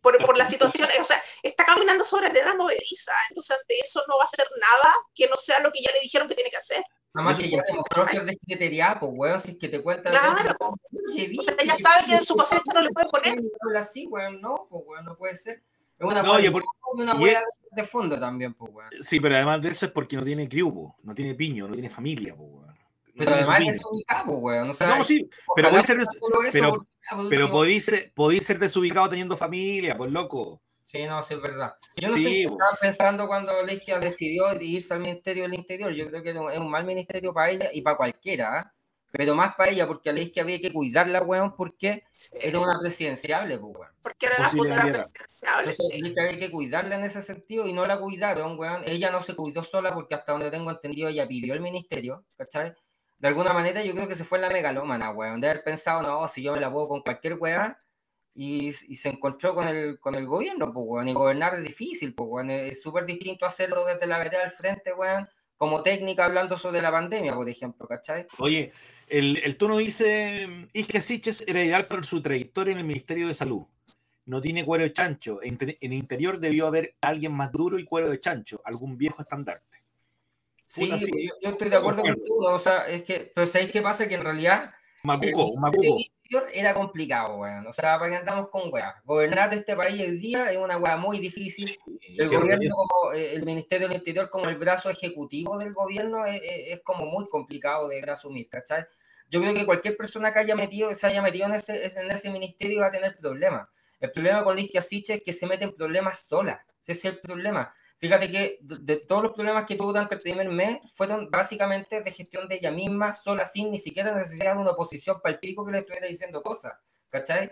Por, por la situación, o sea, está caminando sobre arena movediza, entonces ante eso no va a hacer nada que no sea lo que ya le dijeron que tiene que hacer. Además que ya demostró ser descriteriada, pues, weón, si es que te cuentan. Claro. O sea, ella sabe que en su cosecha no le puede poner. Habla así, weón, no, pues, weón, no puede ser. Es una No, por- una y es- de fondo también, pues, weón. Sí, pero además de eso es porque no tiene criu, po, no tiene piño, no tiene familia. po, weón. No Pero además es ubicado, weón. O sea, No, sí, pero podéis ser, eso, pero- porque, pero podéis ser, podéis ser desubicado teniendo familia, pues loco. Sí, no, sí, es verdad. Yo no Sí, sé qué estaba pensando cuando izquierda decidió irse al Ministerio del Interior. Yo creo que es un- mal ministerio para ella y para cualquiera, ¿ah? pero más para ella, porque a izquierda había que cuidarla, weón, porque era una presidenciable, pues, weón. Porque era la futura presidenciable. Entonces, sí. había que cuidarla en ese sentido y no la cuidaron, weón. Ella no se cuidó sola porque hasta donde tengo entendido ella pidió el ministerio, ¿cachai? De alguna manera yo creo que se fue en la megalómana, weón, de haber pensado, no, si yo me la puedo con cualquier weón, y, se encontró con el, con el gobierno, pues, weón, y gobernar es difícil, pues, weón, es súper distinto hacerlo desde la vereda al frente, weón, como técnica hablando sobre la pandemia, por ejemplo, ¿cachai? Oye, el, el tono dice, Isque Siches era ideal por su trayectoria en el Ministerio de Salud. No tiene cuero de chancho. En, en interior debió haber alguien más duro y cuero de chancho, algún viejo estandarte. Sí, yo, yo, estoy de acuerdo con tú. O sea, es que, pero ¿sabéis qué pasa? Que en realidad. Macuco, un macuco. Era complicado, weón. O sea, para que andamos con weá. Gobernar este país hoy día es una weá muy difícil. El gobierno, como eh, el Ministerio del Interior, como el brazo ejecutivo del gobierno, es, es como muy complicado de asumir, ¿cachai? Yo creo que cualquier persona que haya metido, se haya metido en ese, en ese ministerio va a tener problemas. El problema con Lidia Siche es que se mete en problemas sola. Ese es el problema. Fíjate que de todos los problemas que tuvo durante el primer mes fueron básicamente de gestión de ella misma, sola, sin ni siquiera necesidad de una oposición para el pico que le estuviera diciendo cosas, ¿cachai?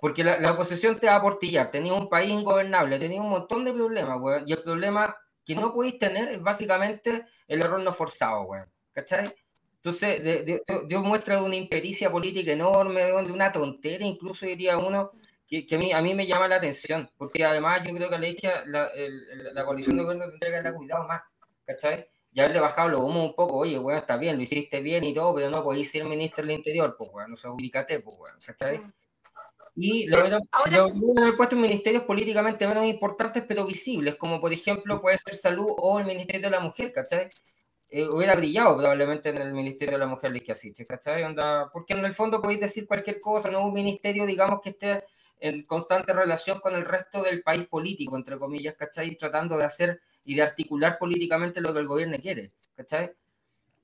Porque la, oposición te va a aportillar, tenía un país ingobernable, tenía un montón de problemas, weón, y el problema que no podéis tener es básicamente el error no forzado, weón, ¿cachai? Entonces, dio muestra de una impericia política enorme, de una tontera, incluso diría uno, que, a, mí, a mí me llama la atención, porque además yo creo que la, la, la coalición de gobierno tendría que haberle cuidado más, ¿cachai? Ya haberle bajado los humos un poco, oye, bueno, está bien, lo hiciste bien y todo, pero no podéis ser ministro del Interior, pues, bueno, no se ubicate, pues, bueno, ¿cachai? Y lo hubieran puesto en ministerios políticamente menos importantes, pero visibles, como por ejemplo puede ser salud o el Ministerio de la Mujer, ¿cachai? Eh, hubiera brillado probablemente en el Ministerio de la Mujer ¿cachai? Onda, porque en el fondo podéis decir cualquier cosa, no un ministerio, digamos, que esté en constante relación con el resto del país político, entre comillas, ¿cachai? Tratando de hacer y de articular políticamente lo que el gobierno quiere, ¿cachai?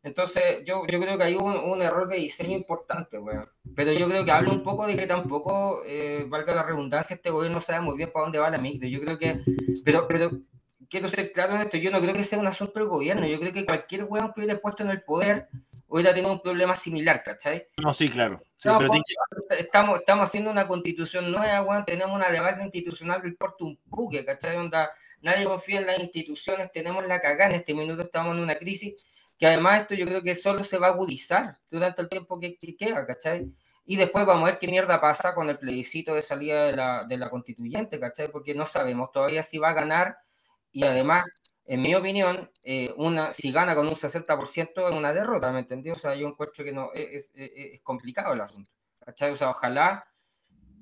Entonces, yo, yo creo que hay un, un error de diseño importante, weón. Pero yo creo que habla un poco de que tampoco, eh, valga la redundancia, este gobierno sabe muy bien para dónde va la micro. Yo creo que, pero, pero quiero ser claro en esto, yo no creo que sea un asunto del gobierno, yo creo que cualquier weón que hubiera puesto en el poder hubiera tenido un problema similar, ¿cachai? No, sí, claro. Pues, estamos, estamos haciendo una constitución nueva, weón, tenemos una debate institucional del porto un buque, ¿cachai? Onda, nadie confía en las instituciones, tenemos la cagada, en este minuto estamos en una crisis que además esto yo creo que solo se va a agudizar durante el tiempo que, queda, ¿cachai? Y después vamos a ver qué mierda pasa con el plebiscito de salida de la, de la constituyente, ¿cachai? Porque no sabemos todavía si va a ganar y además en mi opinión, eh, una, si gana con un 60% es una derrota, ¿me entendí? O sea, yo encuentro que no, es, es, complicado el asunto, ¿cachai? O sea, ojalá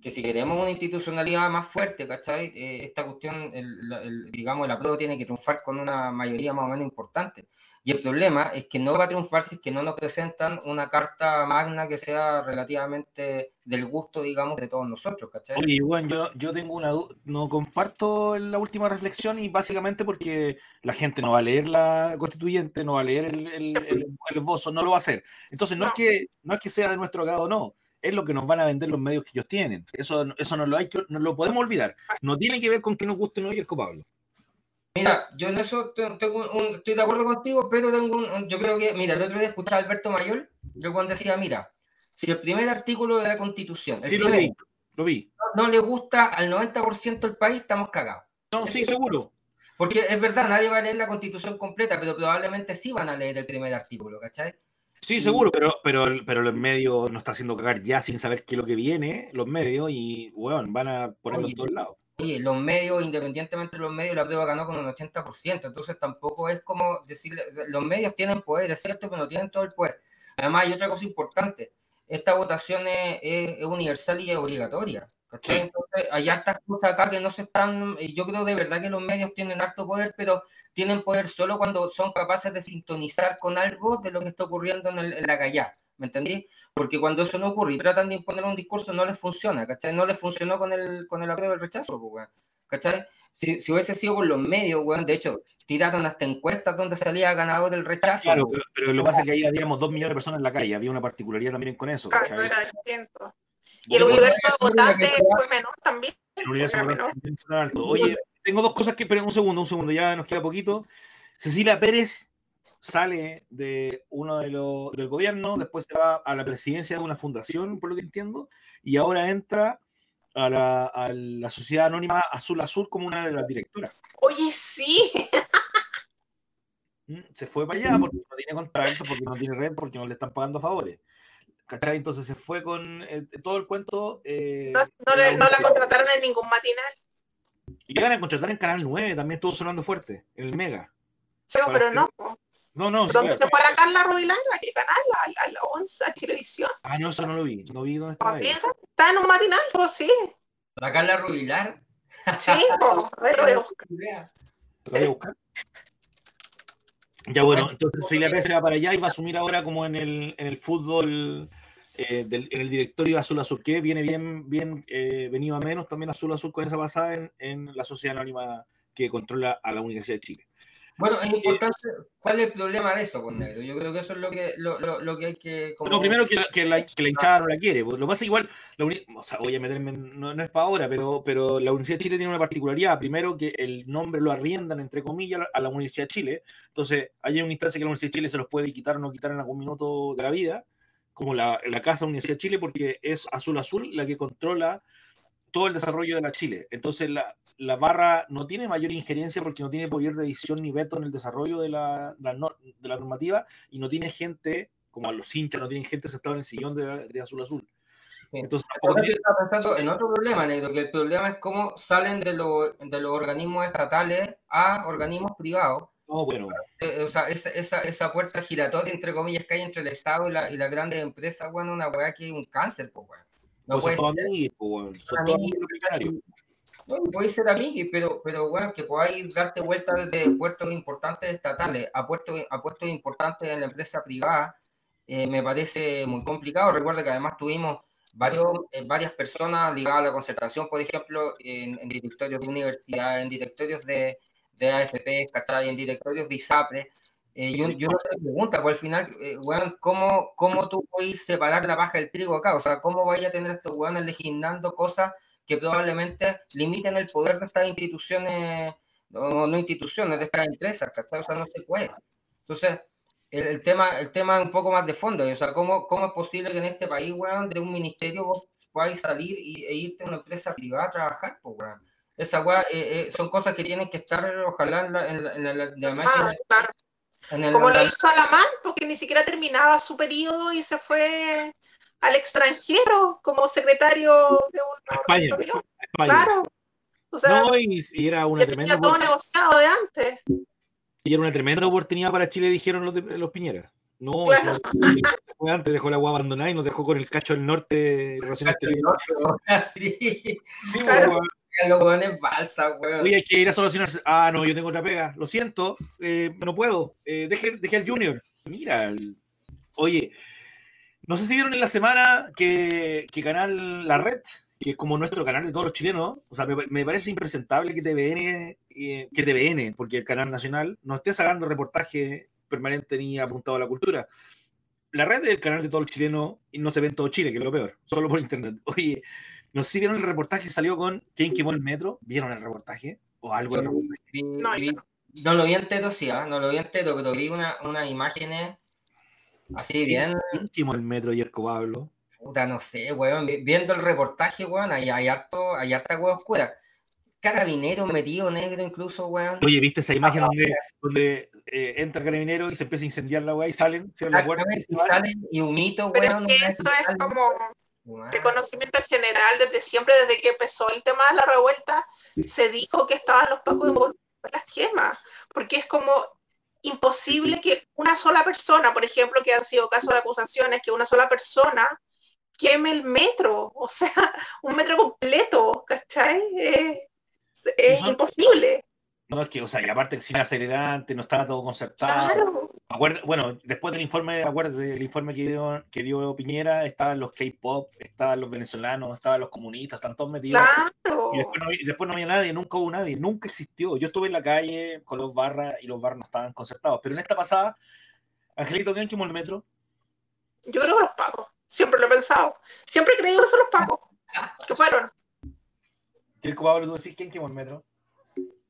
que si queremos una institucionalidad más fuerte, ¿cachai? Eh, esta cuestión, el, digamos, el apruebo tiene que triunfar con una mayoría más o menos importante. Y el problema es que no va a triunfar si es que no nos presentan una carta magna que sea relativamente del gusto, digamos, de todos nosotros, ¿cachai? Oye, bueno, yo, yo tengo una duda, no comparto la última reflexión y básicamente porque la gente no va a leer la constituyente, no va a leer el, el, el, no lo va a hacer. Entonces, no, Es, que, no es que sea de nuestro grado, no es lo que nos van a vender los medios que ellos tienen. Eso, eso no, lo hay, no lo podemos olvidar. No tiene que ver con que nos guste o no el Pablo. Mira, yo en eso tengo estoy de acuerdo contigo, pero tengo un, yo creo que, mira, el otro día escuché a Alberto Mayor, yo cuando decía, mira, si el primer artículo de la Constitución, lo, vi, No, le gusta al 90% del país, estamos cagados. No, sí, seguro. Porque es verdad, nadie va a leer la Constitución completa, pero probablemente sí van a leer el primer artículo, ¿cachai? Sí, seguro, pero, pero, pero los medios no está haciendo cagar ya sin saber qué es lo que viene, los medios, y bueno, van a ponerlo en todos lados. Oye, los medios, independientemente de los medios, la prueba ganó con un 80%, entonces tampoco es como decirle, los medios tienen poder, es cierto, pero no tienen todo el poder. Además, hay otra cosa importante, esta votación es, universal y es obligatoria. Entonces, hay estas cosas acá que no se están, yo creo de verdad que los medios tienen harto poder, pero tienen poder solo cuando son capaces de sintonizar con algo de lo que está ocurriendo en, en la calle. ¿me entendí? Porque cuando eso no ocurre y tratan de imponer un discurso, no les funciona, ¿cachai? No les funcionó con el, con el apruebo del rechazo, pues, ¿cachai? Si, si, hubiese sido por los medios, weón, de hecho, tiraron hasta encuestas donde salía ganador del rechazo. Claro, pero, lo que pasa es que ahí habíamos dos millones de personas en la calle, había una particularidad también con eso. Claro, era distinto. Y el universo de votantes fue menor también. El universo votantes alto. Oye, tengo dos cosas que, pero un segundo, un segundo, ya nos queda poquito. Cecilia Pérez sale de uno de los del gobierno, después se va a la presidencia de una fundación, por lo que entiendo, y ahora entra a la, a la sociedad anónima Azul Azul como una de las directoras. Oye, sí. (laughs) Mm, se fue para allá porque no tiene contacto, porque no tiene red, porque no le están pagando favores. ¿Cachai? Entonces se fue con eh, todo el cuento. Eh, no, la contrataron en ningún matinal. Y llegan a contratar en Canal 9, también estuvo sonando fuerte, en el Mega. Sí, pero no. No, no. ¿Dónde se fue la Carla Rubilar? ¿A qué canal? ¿A la 11? ¿A Televisión? Ah, no, eso no lo vi. No vi dónde estaba. Está en un matinal, pues sí. ¿La Carla Rubilar? Sí, pues, (laughs) a ver, lo voy a buscar. Lo voy a buscar. Ya bueno, entonces Celia Pérez se va para allá y va a asumir ahora como en el, en el fútbol, eh, del, en el directorio Azul Azul, que viene bien, bien eh, venido a menos también Azul Azul con esa pasada en, en la sociedad anónima que controla a la Universidad de Chile. Bueno, es importante, ¿cuál es el problema de eso, con Negro? Yo creo que eso es lo que, lo, lo, lo que hay que... Como... No, primero que la, que la, que la hinchada no la quiere. Lo que pasa es igual, la o sea, voy a meterme, no, no, es para ahora, pero, pero la Universidad de Chile tiene una particularidad. Primero que el nombre lo arriendan, entre comillas, a la Universidad de Chile. Entonces, hay una instancia que la Universidad de Chile se los puede quitar o no quitar en algún minuto de la vida, como la, la Casa Universidad de Chile, porque es Azul Azul la que controla todo el desarrollo de la Chile. Entonces la, la, barra no tiene mayor injerencia porque no tiene poder de decisión ni veto en el desarrollo de la, la de la normativa y no tiene gente, como a los hinchas, no tienen gente sentada en el sillón de, de Azul Azul. Entonces, tiene... pensando en otro problema, Negro, que el problema es cómo salen de, lo, de los organismos estatales a organismos privados. Oh, bueno. Eh, o sea, esa, esa, esa, puerta giratoria, entre comillas, que hay entre el Estado y, la, y las grandes empresas, bueno, una weá que es un cáncer, pues, bueno. No puede ser. Amigos, pues, son todos bueno, puede ser amigos, pero, pero bueno, que podáis darte vuelta desde puestos importantes estatales a puestos, a puestos importantes en la empresa privada, eh, me parece muy complicado. Recuerda que además tuvimos varios, eh, varias personas ligadas a la concentración, por ejemplo, en, en directorios de universidad, en directorios de, de AFP, ¿cachai? En directorios de ISAPRE, eh, yo, yo no te pregunta, pues al final, eh, ¿cómo, ¿cómo tú puedes separar la paja del trigo acá? O sea, ¿cómo vaya a tener estos weones legislando cosas que probablemente limiten el poder de estas instituciones, no, no instituciones, de estas empresas, ¿cachai? O sea, no se puede. Entonces, el, el, tema, el tema es un poco más de fondo, o sea, ¿cómo, cómo es posible que en este país, weón, de un ministerio vos podáis salir y, e irte a una empresa privada a trabajar, pues, weón? Esa weá, eh, eh, son cosas que tienen que estar, ojalá, en la, en la, en la, en la, claro como lo hizo Alamán, porque ni siquiera terminaba su periodo y se fue al extranjero como secretario de un España, España. Claro. O sea, no, y, y, era una tremenda. todo negociado de antes. Y era una tremenda oportunidad para Chile, dijeron los, de, los Piñera. No, claro. fue antes, dejó la agua abandonada y nos dejó con el cacho del norte. (laughs) Sí, sí claro los balsa, weón. Oye, hay que ir a solucionar. Ah, no, yo tengo otra pega. Lo siento, eh, no puedo. Eh, deje, deje al Junior. Mira, oye, no sé si vieron en la semana que, que Canal La Red, que es como nuestro canal de todos los chilenos, o sea, me, parece impresentable que TVN, eh, que TVN, porque el canal nacional, no esté sacando reportaje permanente ni apuntado a la cultura. La red es el canal de todos los chilenos y no se ve en todo Chile, que es lo peor, solo por internet. Oye, no sé si vieron el reportaje, salió con ¿Quién quemó el metro? ¿Vieron el reportaje? ¿O algo del reportaje? No, vi, no, lo vi entero, sí, ¿eh? no lo vi entero, pero vi unas una imágenes así bien. ¿Quién quemó el metro ayer, Pablo? Puta, no sé, weón. Viendo el reportaje, weón, hay, hay, harto, hay harta hueá oscura. Carabinero metido negro incluso, weón. Oye, ¿viste esa imagen donde, donde eh, entra carabinero y se empieza a incendiar la weá y salen? la puerta, y, salen y un hito, weón. Es que eso es como de conocimiento general desde siempre, desde que empezó el tema de la revuelta, se dijo que estaban los pacos en las quemas, porque es como imposible que una sola persona, por ejemplo, que han sido casos de acusaciones, que una sola persona queme el metro, o sea, (laughs) un metro completo, ¿cachai? Es, es imposible. No, es que, o sea, y aparte sin acelerante, no estaba todo concertado. Claro. Bueno, después del informe, acuérdate, del informe que dio, que dio Piñera, estaban los K-pop, estaban los venezolanos, estaban los comunistas, están todos metidos. Claro. Y después no, después no, había nadie, nunca hubo nadie, nunca existió. Yo estuve en la calle con los barras y los barras no estaban concertados. Pero en esta pasada, Angelito, ¿quién quemó el metro? Yo creo que los pagos. Siempre lo he pensado. Siempre he creído que son los pagos. que fueron. ¿Qué Pablo, tú decís quién quemó el metro?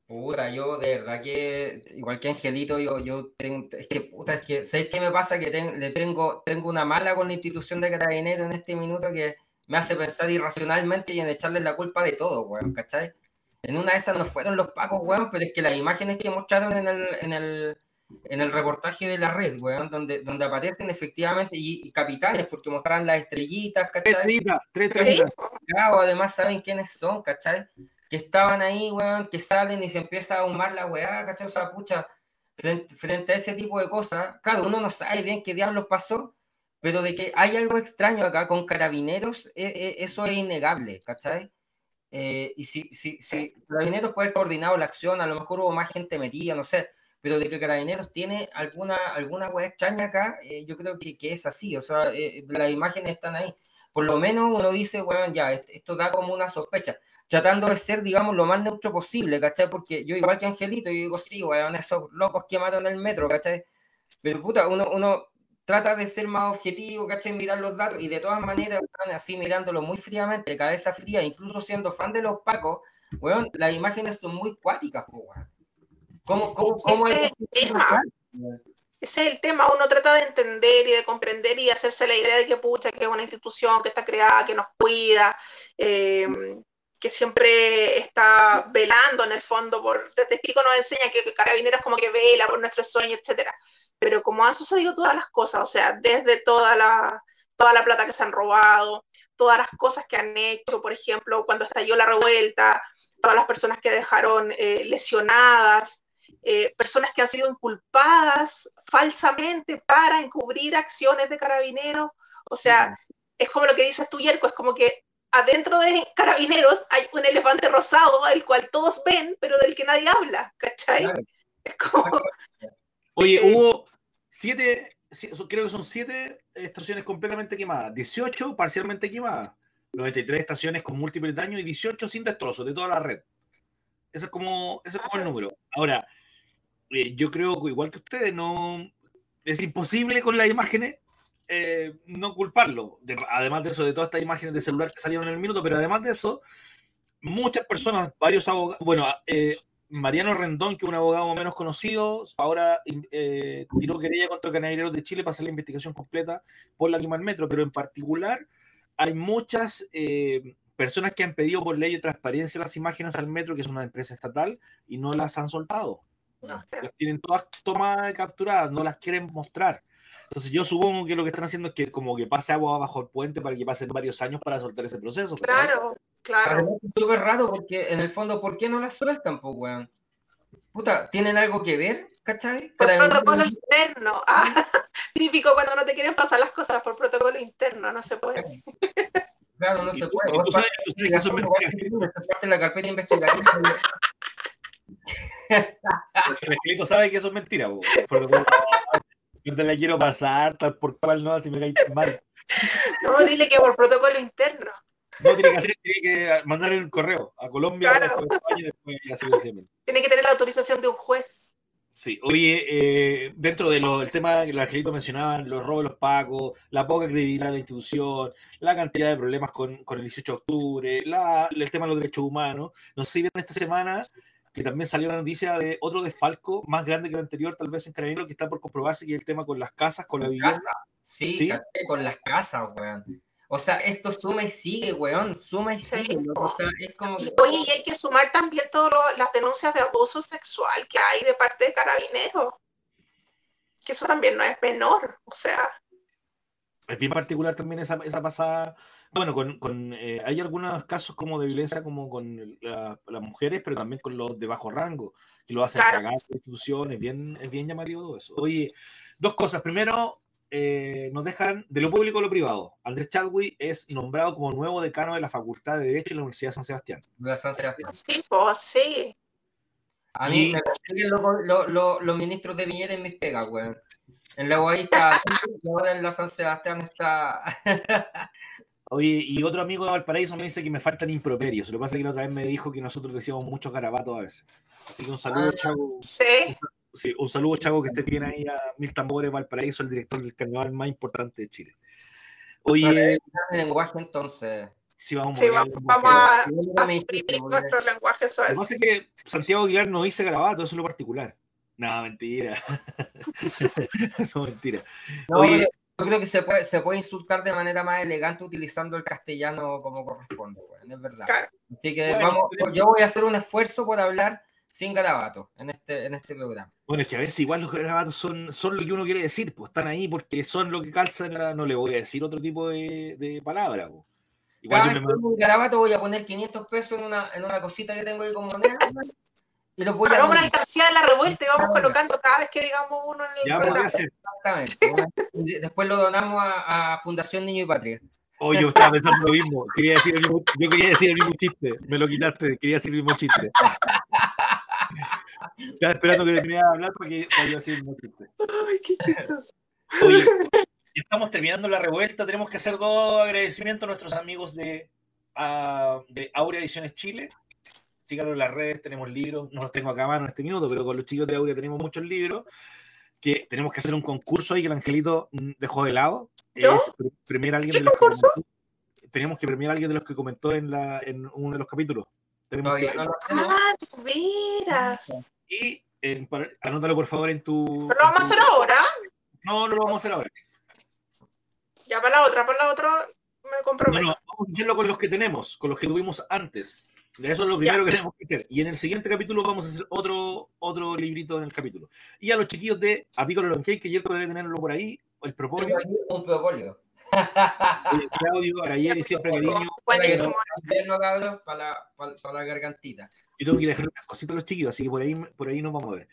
Puta, yo de verdad que, igual que Angelito, yo, yo tengo, es que, puta, es que, ¿sabes qué me pasa? Que le tengo, tengo una mala con la institución de Carabineros en este minuto que me hace pensar irracionalmente y en echarle la culpa de todo, weón, ¿cachai? En una de esas no fueron los pacos, weón, pero es que las imágenes que mostraron en el, en el, en el reportaje de la red, weón, donde, donde aparecen efectivamente, y, capitales, porque mostraron las estrellitas, ¿cachai? Tres tres estrellitas. Claro, además saben quiénes son, ¿cachai? Que estaban ahí, weón, que salen y se empieza a ahumar la weá, ¿cachai? O sea, pucha, frente, a ese tipo de cosas, claro, uno no sabe bien qué diablos pasó, pero de que hay algo extraño acá con carabineros, e, e, eso es innegable, ¿cachai? Eh, y si, si, si Carabineros puede haber coordinado la acción, a lo mejor hubo más gente metida, no sé, pero de que Carabineros tiene alguna, alguna web extraña acá, eh, yo creo que, que, es así, o sea, eh, las imágenes están ahí. Por lo menos uno dice, bueno, ya, esto da como una sospecha, tratando de ser, digamos, lo más neutro posible, ¿cachai? Porque yo, igual que Angelito, yo digo, sí, weón, esos locos que matan el metro, ¿cachai? Pero puta, uno, uno trata de ser más objetivo, ¿cachai? Mirar los datos y de todas maneras, así mirándolo muy fríamente, cabeza fría, incluso siendo fan de los pacos, weón, las imágenes son muy cuáticas, weón. ¿Cómo, cómo, cómo ese, es tema. Ese es el tema, uno trata de entender y de comprender y hacerse la idea de que pucha, que es una institución que está creada, que nos cuida, em, que siempre está velando en el fondo, por, desde chico nos enseña que Carabineros como que vela por nuestros sueños, etcétera. Pero como han sucedido todas las cosas, o sea, desde toda la, toda la plata que se han robado, todas las cosas que han hecho, por ejemplo, cuando estalló la revuelta, todas las personas que dejaron eh, lesionadas, eh, personas que han sido inculpadas falsamente para encubrir acciones de carabineros, o sea, es como lo que dices tú, Yerko, es como que adentro de (laughs) carabineros hay un elefante rosado, el cual todos ven, pero del que nadie habla, ¿cachai? Es como... Oye, (laughs) hubo siete, creo que son siete estaciones completamente quemadas, 18 parcialmente quemadas, 93 estaciones con múltiples daños y 18 sin destrozos de toda la red. Ese es como, ese es como el número. Ahora, eh, yo creo que igual que ustedes, no es imposible con las imágenes eh, no culparlo. además de eso, de todas estas imágenes de celular que salieron en el minuto, pero además de eso, muchas personas, varios abogados, bueno, eh, Mariano Rendón, que es un abogado menos conocido, ahora eh, tiró querella contra Carabineros de Chile para hacer la investigación completa por la quema del metro, pero en particular hay muchas eh, personas que han pedido por ley de transparencia las imágenes al metro, que es una empresa estatal, y no las han soltado. Las tienen todas tomadas y capturadas, no las quieren mostrar. Entonces yo supongo que lo que están haciendo es que como que pase agua bajo el puente para que pasen varios años para soltar ese proceso. Claro, claro. Es súper raro porque en el fondo, ¿por qué no la sueltan, pues, weón? Puta, ¿tienen algo que ver? ¿Cachai? Por protocolo interno. (laughs) Ah, típico cuando no te quieren pasar las cosas por protocolo interno, no se puede. Claro, no se puede. Tú sabes, tú sabes que eso es mentira. parte la carpeta investigativa. El esqueleto sabe que eso es mentira. Yo te la quiero pasar, tal por cual no, si me cae mal. No, dile que por protocolo interno. No, tiene que, hacer, tiene que mandar el correo a Colombia claro. Tiene que tener la autorización de un juez. Sí, oye, eh, dentro del de tema que los angelitos mencionaban, los robos de los pagos, la poca credibilidad de la institución, la cantidad de problemas con, con el 18 de octubre, la, el tema de los derechos humanos, no sé si vieron esta semana que también salió la noticia de otro desfalco más grande que el anterior, tal vez en Carabineros, que está por comprobarse, que es el tema con las casas, con la vivienda. Sí, con las casas, weón. O sea, esto suma y sigue, weón, suma y sigue. O sea, es como Oye, y hay que sumar también todas las denuncias de abuso sexual que hay de parte de Carabineros. Que eso también no es menor, o sea. Es bien particular también esa, esa pasada bueno, con, con eh, hay algunos casos como de violencia como con las mujeres, pero también con los de bajo rango, que lo hacen cagar la institución, es bien, es bien llamativo todo eso. Oye, dos cosas. Primero, eh, nos dejan de lo público a lo privado. Andrés Chadwick es nombrado como nuevo decano de la Facultad de Derecho de la Universidad de San Sebastián. De San Sebastián. Sí, pues, sí. A mí me consiguen los, ministros de Viñera en mis pegas, güey. En la Guayita, ahora en la San Sebastián está. (laughs) Oye, y otro amigo de Valparaíso me dice que me faltan improperios. Lo que pasa es que la otra vez me dijo que nosotros decíamos muchos garabatos a veces. Así que un saludo, ah, Chago. Sí. sí. Un saludo, Chago, que esté bien ahí a Mil Tambores Valparaíso, el director del carnaval más importante de Chile. Oye. el lenguaje, entonces. Sí, vamos, sí, vamos, a, a, suprimir nuestro lenguaje. Lo que pasa es que Santiago Aguilar no dice garabato, eso es lo particular. No, mentira. (laughs) no, mentira. Oye, yo creo que se puede, se puede insultar de manera más elegante utilizando el castellano como corresponde, es verdad. Así que vamos, yo voy a hacer un esfuerzo por hablar sin garabatos en este, en este programa. Bueno, es que a veces igual los garabatos son, son lo que uno quiere decir, pues están ahí porque son lo que calzan, no le voy a decir otro tipo de, de palabra. Pues. Igual Cada un garabato voy a poner 500 pesos en una, en una cosita que tengo ahí con moneda (laughs) Y los voy a Hagamos una alcancía de la revuelta y vamos colocando cada vez que digamos uno en el Ya programa. podría ser. Exactamente. Y Después lo donamos a, a Fundación Niño y Patria. Oye, yo estaba pensando lo mismo. Quería decir el mismo- yo quería decir el mismo chiste. Me lo quitaste. Quería decir el mismo chiste. Estaba esperando que terminara de hablar para que yo decir el mismo chiste. Ay, qué chistoso. Oye, ya estamos terminando la revuelta. Tenemos que hacer dos agradecimientos a nuestros amigos de, ah, de Aurea Ediciones Chile. Síganos en las redes, tenemos libros. No los tengo acá a mano en este minuto, pero con los chicos de Aurea tenemos muchos libros. Que tenemos que hacer un concurso ahí que el Angelito mm, dejó de lado. ¿Yo? Es pre- premiar a alguien ¿Qué de los que concurso? comentó- Tenemos que premiar a alguien de los que comentó en, la, en uno de los capítulos. Tenemos que- no lo. Ah, y en- para- anótalo por favor en tu. Pero lo vamos a hacer ahora. No, no lo vamos a hacer ahora. Ya para la otra, para la otra me No, comprometo. no, vamos a hacerlo con los que tenemos, con los que tuvimos antes. Eso es lo primero que tenemos que hacer. Y en el siguiente capítulo vamos a hacer otro, otro librito en el capítulo. Y a los chiquillos de Apícola Lonquey, que Yerko debe tenerlo por ahí, el propóleo, Un propóleo. (laughs) Claudio, Arayeri, siempre cariño. (laughs) Buenísimo. Para la, para, para la gargantita. Yo tengo que ir a dejar unas cositas a los chiquillos, así que por ahí, por ahí nos vamos a ver.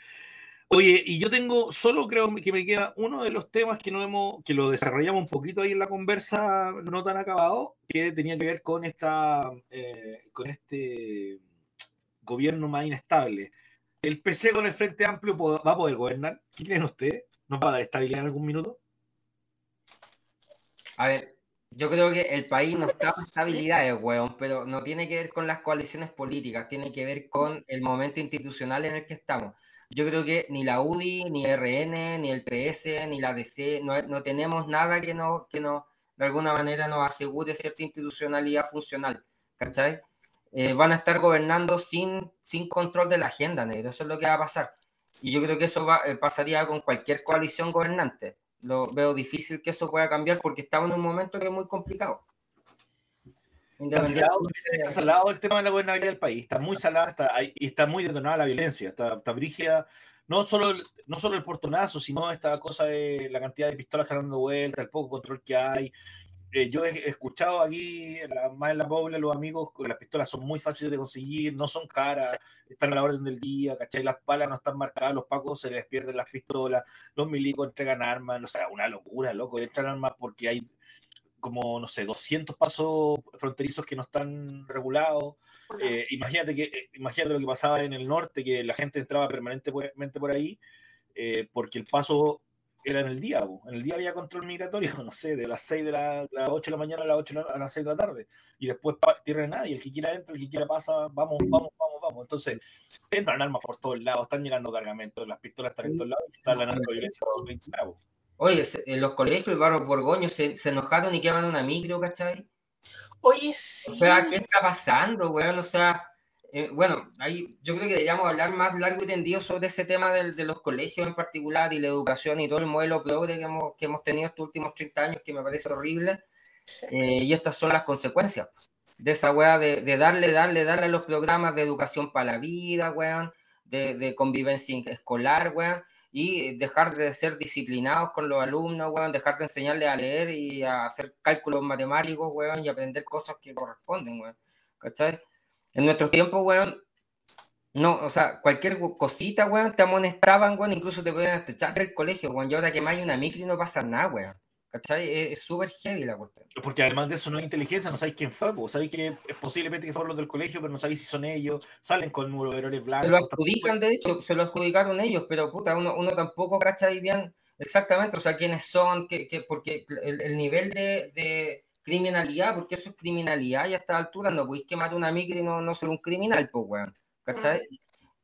Oye, y yo tengo, solo creo que me queda uno de los temas que no hemos, que lo desarrollamos un poquito ahí en la conversa no tan acabado, que tenía que ver con esta, eh, con este gobierno más inestable. ¿El PC con el Frente Amplio va a poder gobernar? ¿Qué creen ustedes? ¿Nos va a dar estabilidad en algún minuto? A ver, yo creo que el país no está en (laughs) estabilidades, weón, pero no tiene que ver con las coaliciones políticas, tiene que ver con el momento institucional en el que estamos. Yo creo que ni la UDI, ni RN, ni el PS, ni la DC, no, no tenemos nada que no, que no, de alguna manera nos asegure cierta institucionalidad funcional, ¿cachai? Eh, van a estar gobernando sin, sin control de la agenda, negro, eso es lo que va a pasar. Y yo creo que eso va- eh, pasaría con cualquier coalición gobernante. Lo veo difícil que eso pueda cambiar porque estamos en un momento que es muy complicado. Está salado, está el tema de la gobernabilidad del país. Está muy salada está, y está muy detonada la violencia. Está, está brígida. No solo, el- no solo el portonazo, sino esta cosa de la cantidad de pistolas que están dando vuelta, el poco control que hay. Eh, yo he escuchado aquí, la- más en la Pobla, los amigos, que las pistolas son muy fáciles de conseguir, no son caras, están a la orden del día, ¿cachai? Las palas no están marcadas, los pacos se les pierden las pistolas, los milicos entregan armas, o sea, una locura, loco, entran armas porque hay como, no sé, 200 pasos fronterizos que no están regulados. Eh, imagínate, que, eh, imagínate lo que pasaba en el norte, que la gente entraba permanentemente por ahí, eh, porque el paso era en el día. po. En el día había control migratorio, (laughs) no sé, de las 6 de la, las 8 de la mañana a las, 8 de la- a las 6 de la tarde. Y después tierra de nadie. El que quiera entra, el que quiera pasa, vamos, vamos, vamos, vamos. Entonces, entran armas por todos lados, están llegando cargamentos, las pistolas están en todos lados, y está la narcoviolencia. Oye, se- en los colegios, el barrio Borgoño se, se enojaron y queman una micro, ¿cachai? Oye, sí. O sea, ¿qué está pasando, weón? O sea, eh, bueno, ahí yo creo que deberíamos hablar más largo y tendido sobre ese tema del- de los colegios en particular y la educación y todo el modelo progre que hemos, que hemos tenido estos últimos 30 años, que me parece horrible. Eh, y estas son las consecuencias de esa weá de, de darle, darle, darle a los programas de educación para la vida, weón, de, de convivencia escolar, weón, y dejar de ser disciplinados con los alumnos, weón, dejar de enseñarles a leer y a hacer cálculos matemáticos, weón, y aprender cosas que corresponden, weón, ¿cachai? En nuestros tiempos, weón, no, o sea, cualquier cosita, weón, te amonestaban, weón, incluso te podían echar del colegio, weón, y ahora que más hay una micro y no pasa nada, weón, ¿cachai? Es súper heavy la cuestión. Porque además de eso no hay inteligencia, no sabéis quién fue, pues sabéis que es posiblemente que fueron los del colegio, pero no sabéis si son ellos, salen con Se blancos. lo adjudican, de hecho, se lo adjudicaron ellos, pero puta, uno, uno tampoco cacha ahí bien exactamente, o sea, quiénes son, qué, qué- porque el, el nivel de, de criminalidad, porque eso es criminalidad y a esta altura no podéis quemar una micro y no, no ser un criminal, pues, weón, ¿cachai?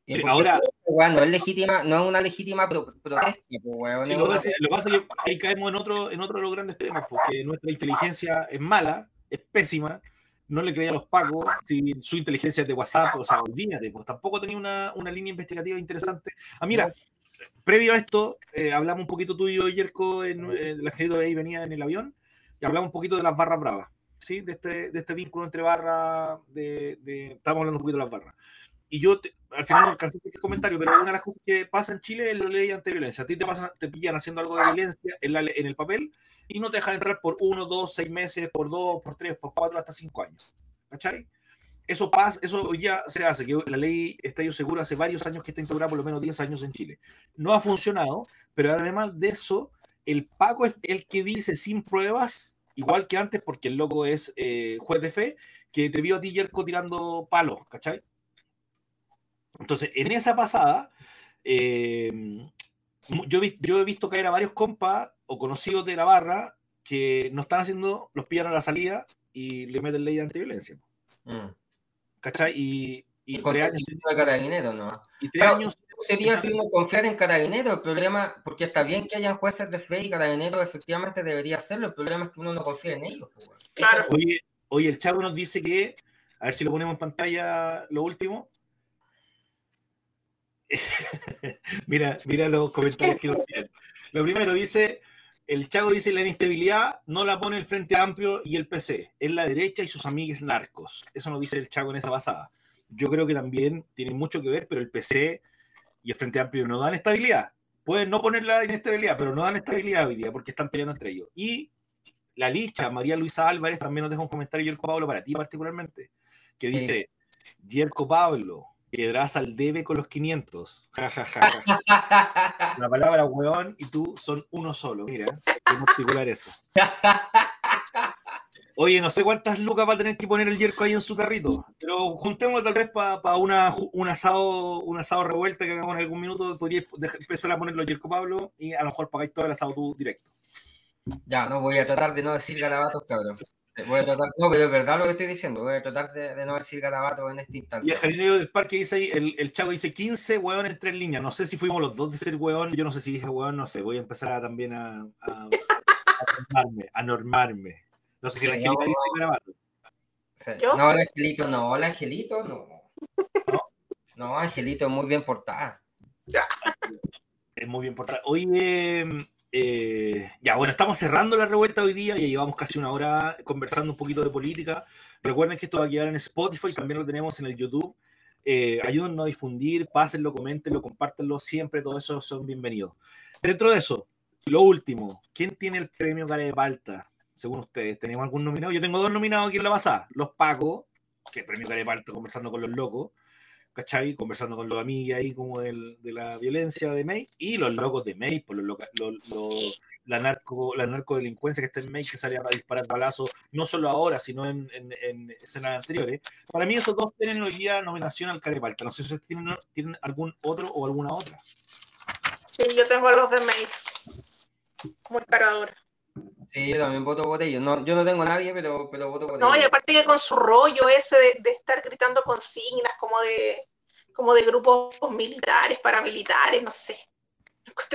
Sí, ahora- eso, weón, no es legítima, no es una legítima pro- protesta, pues. Sí, lo, que una- pasa, lo que pasa es que ahí caemos en otro, en otro de los grandes temas, porque nuestra inteligencia es mala, es pésima, no le creía a los pagos, si su inteligencia es de WhatsApp, o sea, olvídate, pues tampoco tenía una, una línea investigativa interesante. Ah, mira, previo a esto, eh, hablamos un poquito tú y yo, Yerko, en, la gente de ahí venía en el avión, y hablamos un poquito de las barras bravas, ¿sí? De este, de este vínculo entre barras, de, de, estamos hablando un poquito de las barras. Y yo te- al final no alcancé hacer comentario, pero una de las cosas que pasa en Chile es la ley antiviolencia. A ti te, pasa, te pillan haciendo algo de violencia en, la, en el papel y no te dejan entrar por uno, dos, seis meses, por dos, por tres, por cuatro, hasta cinco años. ¿Cachai? Eso pasa, eso ya se hace, que la ley Estadio Seguro hace varios años que está integrada, por lo menos 10 años en Chile. No ha funcionado, pero además de eso, el Paco es el que dice sin pruebas, igual que antes, porque el loco es eh, juez de fe, que te vio a ti Yerko tirando palos, ¿cachai? Entonces, en esa pasada, eh, yo, yo he visto caer a varios compas o conocidos de la barra que no están haciendo, los pillan a la salida y le meten ley de antiviolencia. Mm. ¿Cachai? Y, y, y tres años. De carabineros, ¿no? Y tres años. Sería si uno confiar en carabineros, el problema, porque está bien que hayan jueces de fe y carabineros efectivamente debería hacerlo, el problema es que uno no confía en ellos. Claro. Oye, oye, el chavo nos dice que, a ver si lo ponemos en pantalla lo último. (laughs) mira, mira los comentarios que nos tienen. Lo primero dice, el Chago dice la inestabilidad no la pone el Frente Amplio y el PC, es la derecha y sus amigues narcos. Eso nos dice el Chago en esa basada. Yo creo que también tiene mucho que ver, pero el PC y el Frente Amplio no dan estabilidad. Pueden no poner la inestabilidad, pero no dan estabilidad hoy día porque están peleando entre ellos. Y la licha, María Luisa Álvarez, también nos deja un comentario, Yerko Pablo, para ti particularmente, que dice, Yerko Pablo, Piedraza al debe con los 500. Ja, ja, ja, (laughs) La palabra weón y tú son uno solo. Mira, qué particular eso. Oye, no sé cuántas lucas va a tener que poner el Yerko ahí en su tarrito, pero juntémoslo tal vez para una, un, asado, un asado revuelta que hagamos en algún minuto. Podría empezar a ponerlo Yerko Pablo y a lo mejor pagáis todo el asado tú directo. Ya, no voy a tratar de no decir garabatos, cabrón. Voy a tratar, no, pero es verdad lo que estoy diciendo. Voy a tratar de, no decir garabato en esta instancia. Y el jardinero del parque dice ahí, el, el chavo dice 15 hueón en tres líneas. No sé si fuimos los dos de ser hueón. Yo no sé si dije hueón, no sé. Voy a empezar a, también a, a, normarme, a normarme. No sé si la Angelita dice garabato. No, el Angelito no, el Angelito no. No, no Angelito es muy bien portada. Es muy bien portada. Oye, eh, ya, bueno, estamos cerrando la revuelta hoy día, ya llevamos casi una hora conversando un poquito de política. Recuerden que esto va a quedar en Spotify, también lo tenemos en el YouTube. Eh, ayúdennos a difundir, pásenlo, coméntenlo, compártenlo, siempre todo eso son bienvenidos. Dentro de eso, lo último, ¿quién tiene el premio Cara de Palta? Según ustedes, ¿tenemos algún nominado? Yo tengo dos nominados aquí en la pasada, los Paco, que premio Cara de Palta conversando con los locos, ¿cachai? Conversando con los amigos ahí como del, de la violencia de May y los locos de May, por los, la, narco, la narcodelincuencia que está en May, que sale a disparar balazos, no solo ahora, sino en, en, escenas anteriores. Para mí esos dos tienen hoy día nominación al Carepalta. No sé si tienen, tienen algún otro o alguna otra. Sí, yo tengo a los de May como encaradora. Sí, yo también voto por ellos. No, yo no tengo a nadie, pero, pero voto por ellos. No, y aparte que con su rollo ese de, estar gritando consignas como de, como de grupos militares, paramilitares, no sé.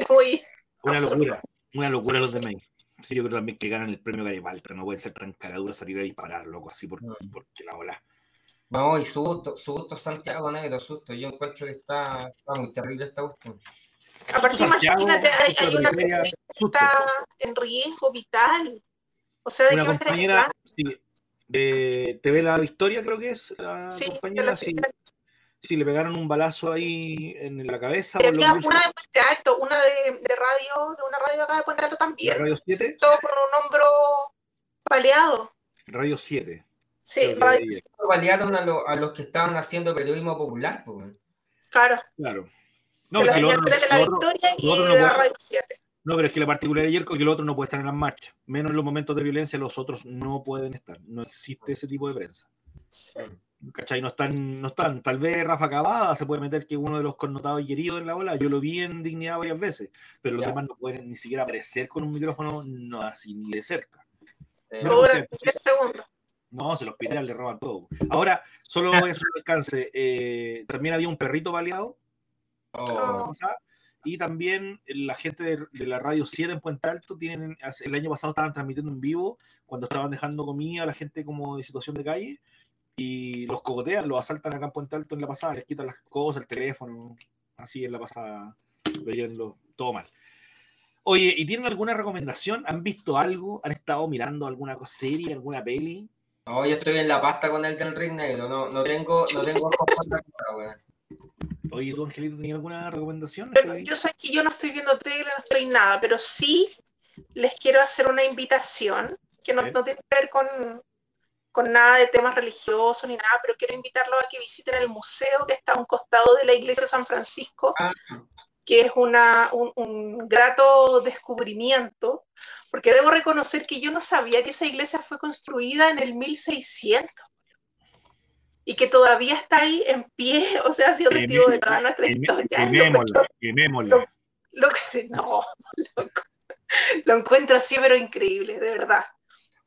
Muy una locura, una locura los de May. Sí, yo creo también que ganan el premio Garibaldi, no pueden ser tan caraduras salir a disparar, loco, así por, mm. porque la ola. Vamos, y susto, susto Santiago Negro, susto. Yo encuentro que está, está muy terrible esta cuestión. (laughs) Aparte, imagínate, hay, hay una persona que está en riesgo vital. O sea, de una qué compañera sí, de TV La Victoria, creo que es la sí, compañera. Sí, sí, le pegaron un balazo ahí en la cabeza. una de Puente Alto, una de, de, radio, de una radio acá de Puente Alto también. ¿Radio 7? Todo con un hombro baleado. Radio 7. Sí, Radio 7. Balearon a, lo, a, los que estaban haciendo periodismo popular. Pues. Claro. Claro. No, de la, Victoria y de la Radio 7. No, pero es que la particularidad ayer es que el otro no puede estar en las marchas. Menos en los momentos de violencia, los otros no pueden estar. No existe ese tipo de prensa. ¿Cachai? No están, no están. Tal vez Rafa Cavada se puede meter que uno de los connotados y heridos en la ola. Yo lo vi en dignidad varias veces, pero los demás no pueden ni siquiera aparecer con un micrófono no así ni de cerca. No, no, se los pide, le roban todo. Ahora, solo (laughs) eso alcance. Eh, también había un perrito baleado Oh. Y también la gente de, la Radio 7 en Puente Alto tienen, el año pasado estaban transmitiendo en vivo cuando estaban dejando comida a la gente como de situación de calle y los cogotean, los asaltan acá en Puente Alto en la pasada, les quitan las cosas, el teléfono, así en la pasada, leyendo todo mal. Oye, ¿y tienen alguna recomendación? ¿Han visto algo? ¿Han estado mirando alguna serie, alguna peli? No, yo estoy en la pasta con el del Ring Negro, no, no tengo, no tengo Oye, ¿tú, Angelito, tenías alguna recomendación? yo sé que yo no estoy viendo tele, no estoy nada, pero sí les quiero hacer una invitación que no, tiene que ver con, con nada de temas religiosos ni nada, pero quiero invitarlos a que visiten el museo que está a un costado de la iglesia de San Francisco, Ah, que es una, un, un grato descubrimiento, porque debo reconocer que yo no sabía que esa iglesia fue construida en el 1600 y que todavía está ahí en pie, (laughs) o sea, ha sido testigo de toda nuestra historia. Lo Quemémosla, encuentro- quemémosla. lo que no, (laughs) lo, lo encuentro así, pero increíble, de verdad.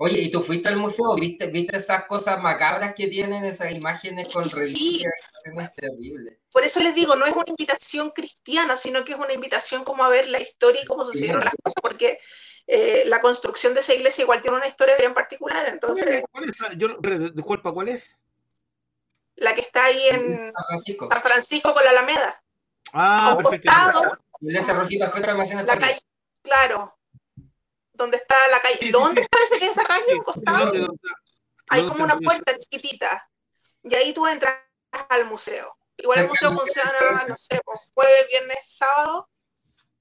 Oye, ¿y tú fuiste al museo? ¿Viste, viste esas cosas macabras que tienen, esas imágenes con Sí. reliquias? Es terrible. Por eso les digo, no es una invitación cristiana, sino que es una invitación como a ver la historia y cómo sucedieron las cosas, porque eh, la construcción de esa iglesia igual tiene una historia bien particular, entonces ¿Cuál es la- yo- disculpa, ¿cuál es? La que está ahí en San Francisco. San Francisco con la Alameda, Ah, a un perfecto. costado, Iglesia Rojita fue la calle, claro, donde está la calle, Sí, sí, ¿dónde sí. parece que es esa calle? Un costado, ¿Dónde, dónde? hay ¿Dónde como una puerta chiquitita, y ahí tú entras al museo. Igual el museo funciona, no sé, pues, jueves, viernes, sábado,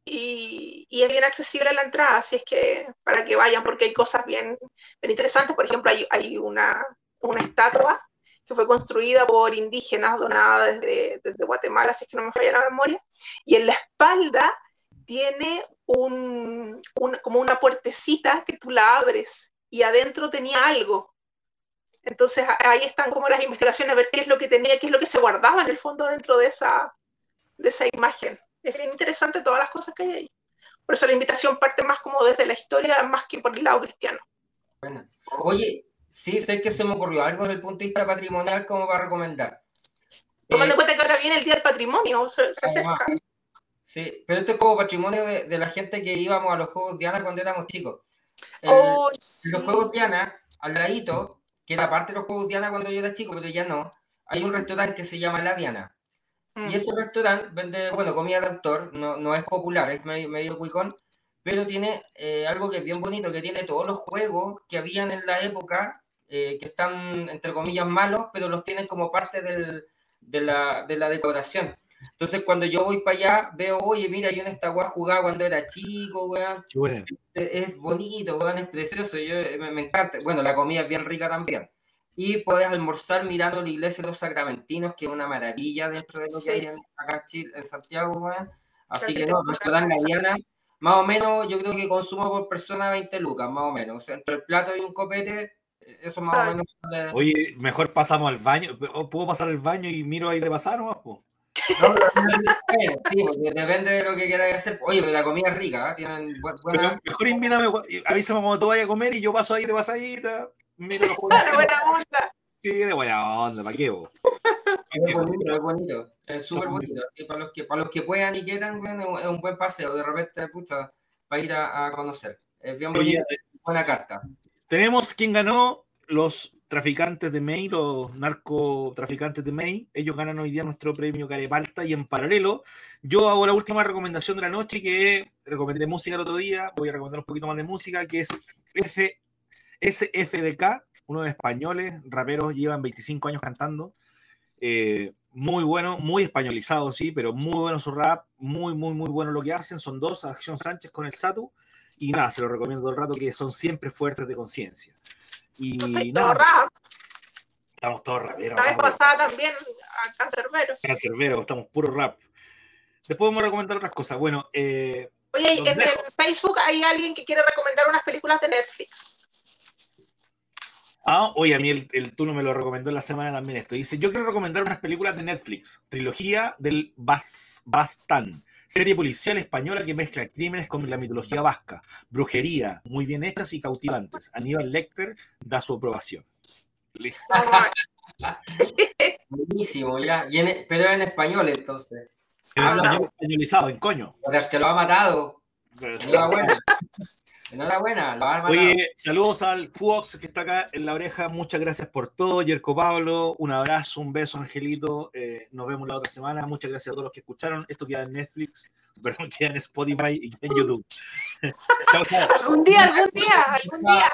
y, y es bien accesible la entrada, así es que para que vayan, porque hay cosas bien, bien interesantes. Por ejemplo, hay, hay una, una estatua que fue construida por indígenas donada desde, desde Guatemala, si es que no me falla la memoria, y en la espalda tiene un, una- como una puertecita que tú la abres y adentro tenía algo. Entonces ahí están como las investigaciones, a ver qué es lo que tenía, qué es lo que se guardaba en el fondo dentro de esa, de esa imagen. Es bien interesante todas las cosas que hay ahí. Por eso la invitación parte más como desde la historia, más que por el lado cristiano. Buena. Oye, sí, sé que se me ocurrió algo desde el punto de vista patrimonial como para recomendar. Tomando Eh, en cuenta que ahora viene el Día del Patrimonio, se, se acerca. sí, pero esto es como patrimonio de, de la gente que íbamos a los Juegos Diana cuando éramos chicos. El- Oh, sí. los Juegos Diana, al ladito, que era parte de los Juegos Diana cuando yo era chico, pero ya no, hay un restaurante que se llama La Diana. Mm. Y ese restaurante vende, bueno, comida de autor, no, no es popular, es medio, medio cuicón, pero tiene eh, algo que es bien bonito, que tiene todos los juegos que habían en la época, eh, que están, entre comillas, malos, pero los tienen como parte del- de, la, de la decoración. Entonces, cuando yo voy para allá, veo, oye, mira, yo en esta weá jugaba cuando era chico, weón. Qué buena. Es bonito, weón, es precioso, yo, me, me encanta. Bueno, la comida es bien rica también. Y puedes almorzar mirando la iglesia de los sacramentinos, que es una maravilla dentro de lo que Sí. hay en, acá en Chile, en Santiago, weón. Así que no, restaurante. Diana, más o menos, yo creo que consumo por persona 20 lucas, más o menos. O sea, entre el plato y un copete, eso más o menos sale- Oye, mejor pasamos al baño. ¿Puedo pasar al baño y miro ahí de pasar nomás, po? No, sí, depende de lo que quieras hacer. Oye, pero la comida es rica, ¿eh? tienen bu- Pero buena... mejor invítame, avísame cuando tú vayas a comer y yo paso ahí de pasadita. Miro los juegos. (laughs) Buena onda. Sí, de buena onda, ¿para qué, vos? (laughs) Es bonito, es bonito, es súper bonito. Y para los que para los que puedan y quieran, bueno, es un- buen paseo, de repente, pucha, para ir a, a conocer. Es bien bonito, buena carta. tenemos quien ganó los traficantes de May, los narcotraficantes de May. Ellos ganan hoy día nuestro premio Carepalta y en paralelo, yo hago la última recomendación de la noche que recomendé música el otro día. Voy a recomendar un poquito más de música, que es F, SFDK, unos españoles, raperos, llevan 25 años cantando. Eh, muy bueno, muy españolizado, sí, pero muy bueno su rap, muy, muy, muy bueno lo que hacen. Son dos, Acción Sánchez con el Satu. Y nada, se lo recomiendo todo el rato que son siempre fuertes de conciencia. Y nada, rap. estamos todos raperos. La vez pasada también a Cancerbero. cancerberos, estamos puro rap. Después vamos a recomendar otras cosas. Bueno, eh, Oye, en Facebook hay alguien que quiere recomendar unas películas de Netflix. Ah, oye, a mí el, el Tuno me lo recomendó en la semana también esto. Dice, yo quiero recomendar unas películas de Netflix. Trilogía del Bas, Bastán. Serie policial española que mezcla crímenes con la mitología vasca. Brujería, muy bien hechas y cautivantes. Aníbal Lecter da su aprobación. Listo. (laughs) Buenísimo, ya. Y en- pero en español, entonces. En español españolizado, en coño. O sea, es que lo ha matado. Pero. Enhorabuena. Matado. Oye, saludos al Fuox que está acá en la oreja. Muchas gracias por todo. Yerko Pablo, un abrazo, un beso, Angelito. Eh, nos vemos la otra semana. Muchas gracias a todos los que escucharon. Esto queda en Netflix, (laughs) perdón, queda en Spotify y en YouTube. (laughs) chao, chao. Algún día, algún día, algún día.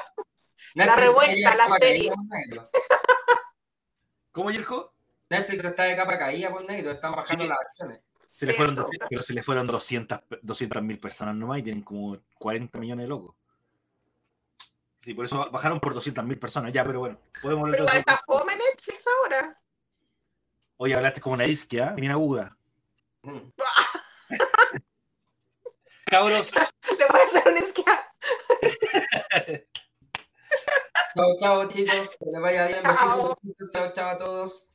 Netflix revuelta, la serie. ¿Cómo, Yerko? Netflix está de capa caída por negro, están bajando Sí. las acciones. Se le fueron, pero se le fueron 200 mil personas nomás y tienen como 40 millones de locos. Sí, por eso bajaron por 200.000 personas ya, pero bueno, podemos Pero igual está fome Netflix ahora. Oye, hablaste como una isquia, bien aguda. Mm. (laughs) Cabros, Le voy a hacer un isquia. (laughs) Chao, chao, chicos. Que les vaya bien. Chao. Chao, chao a todos.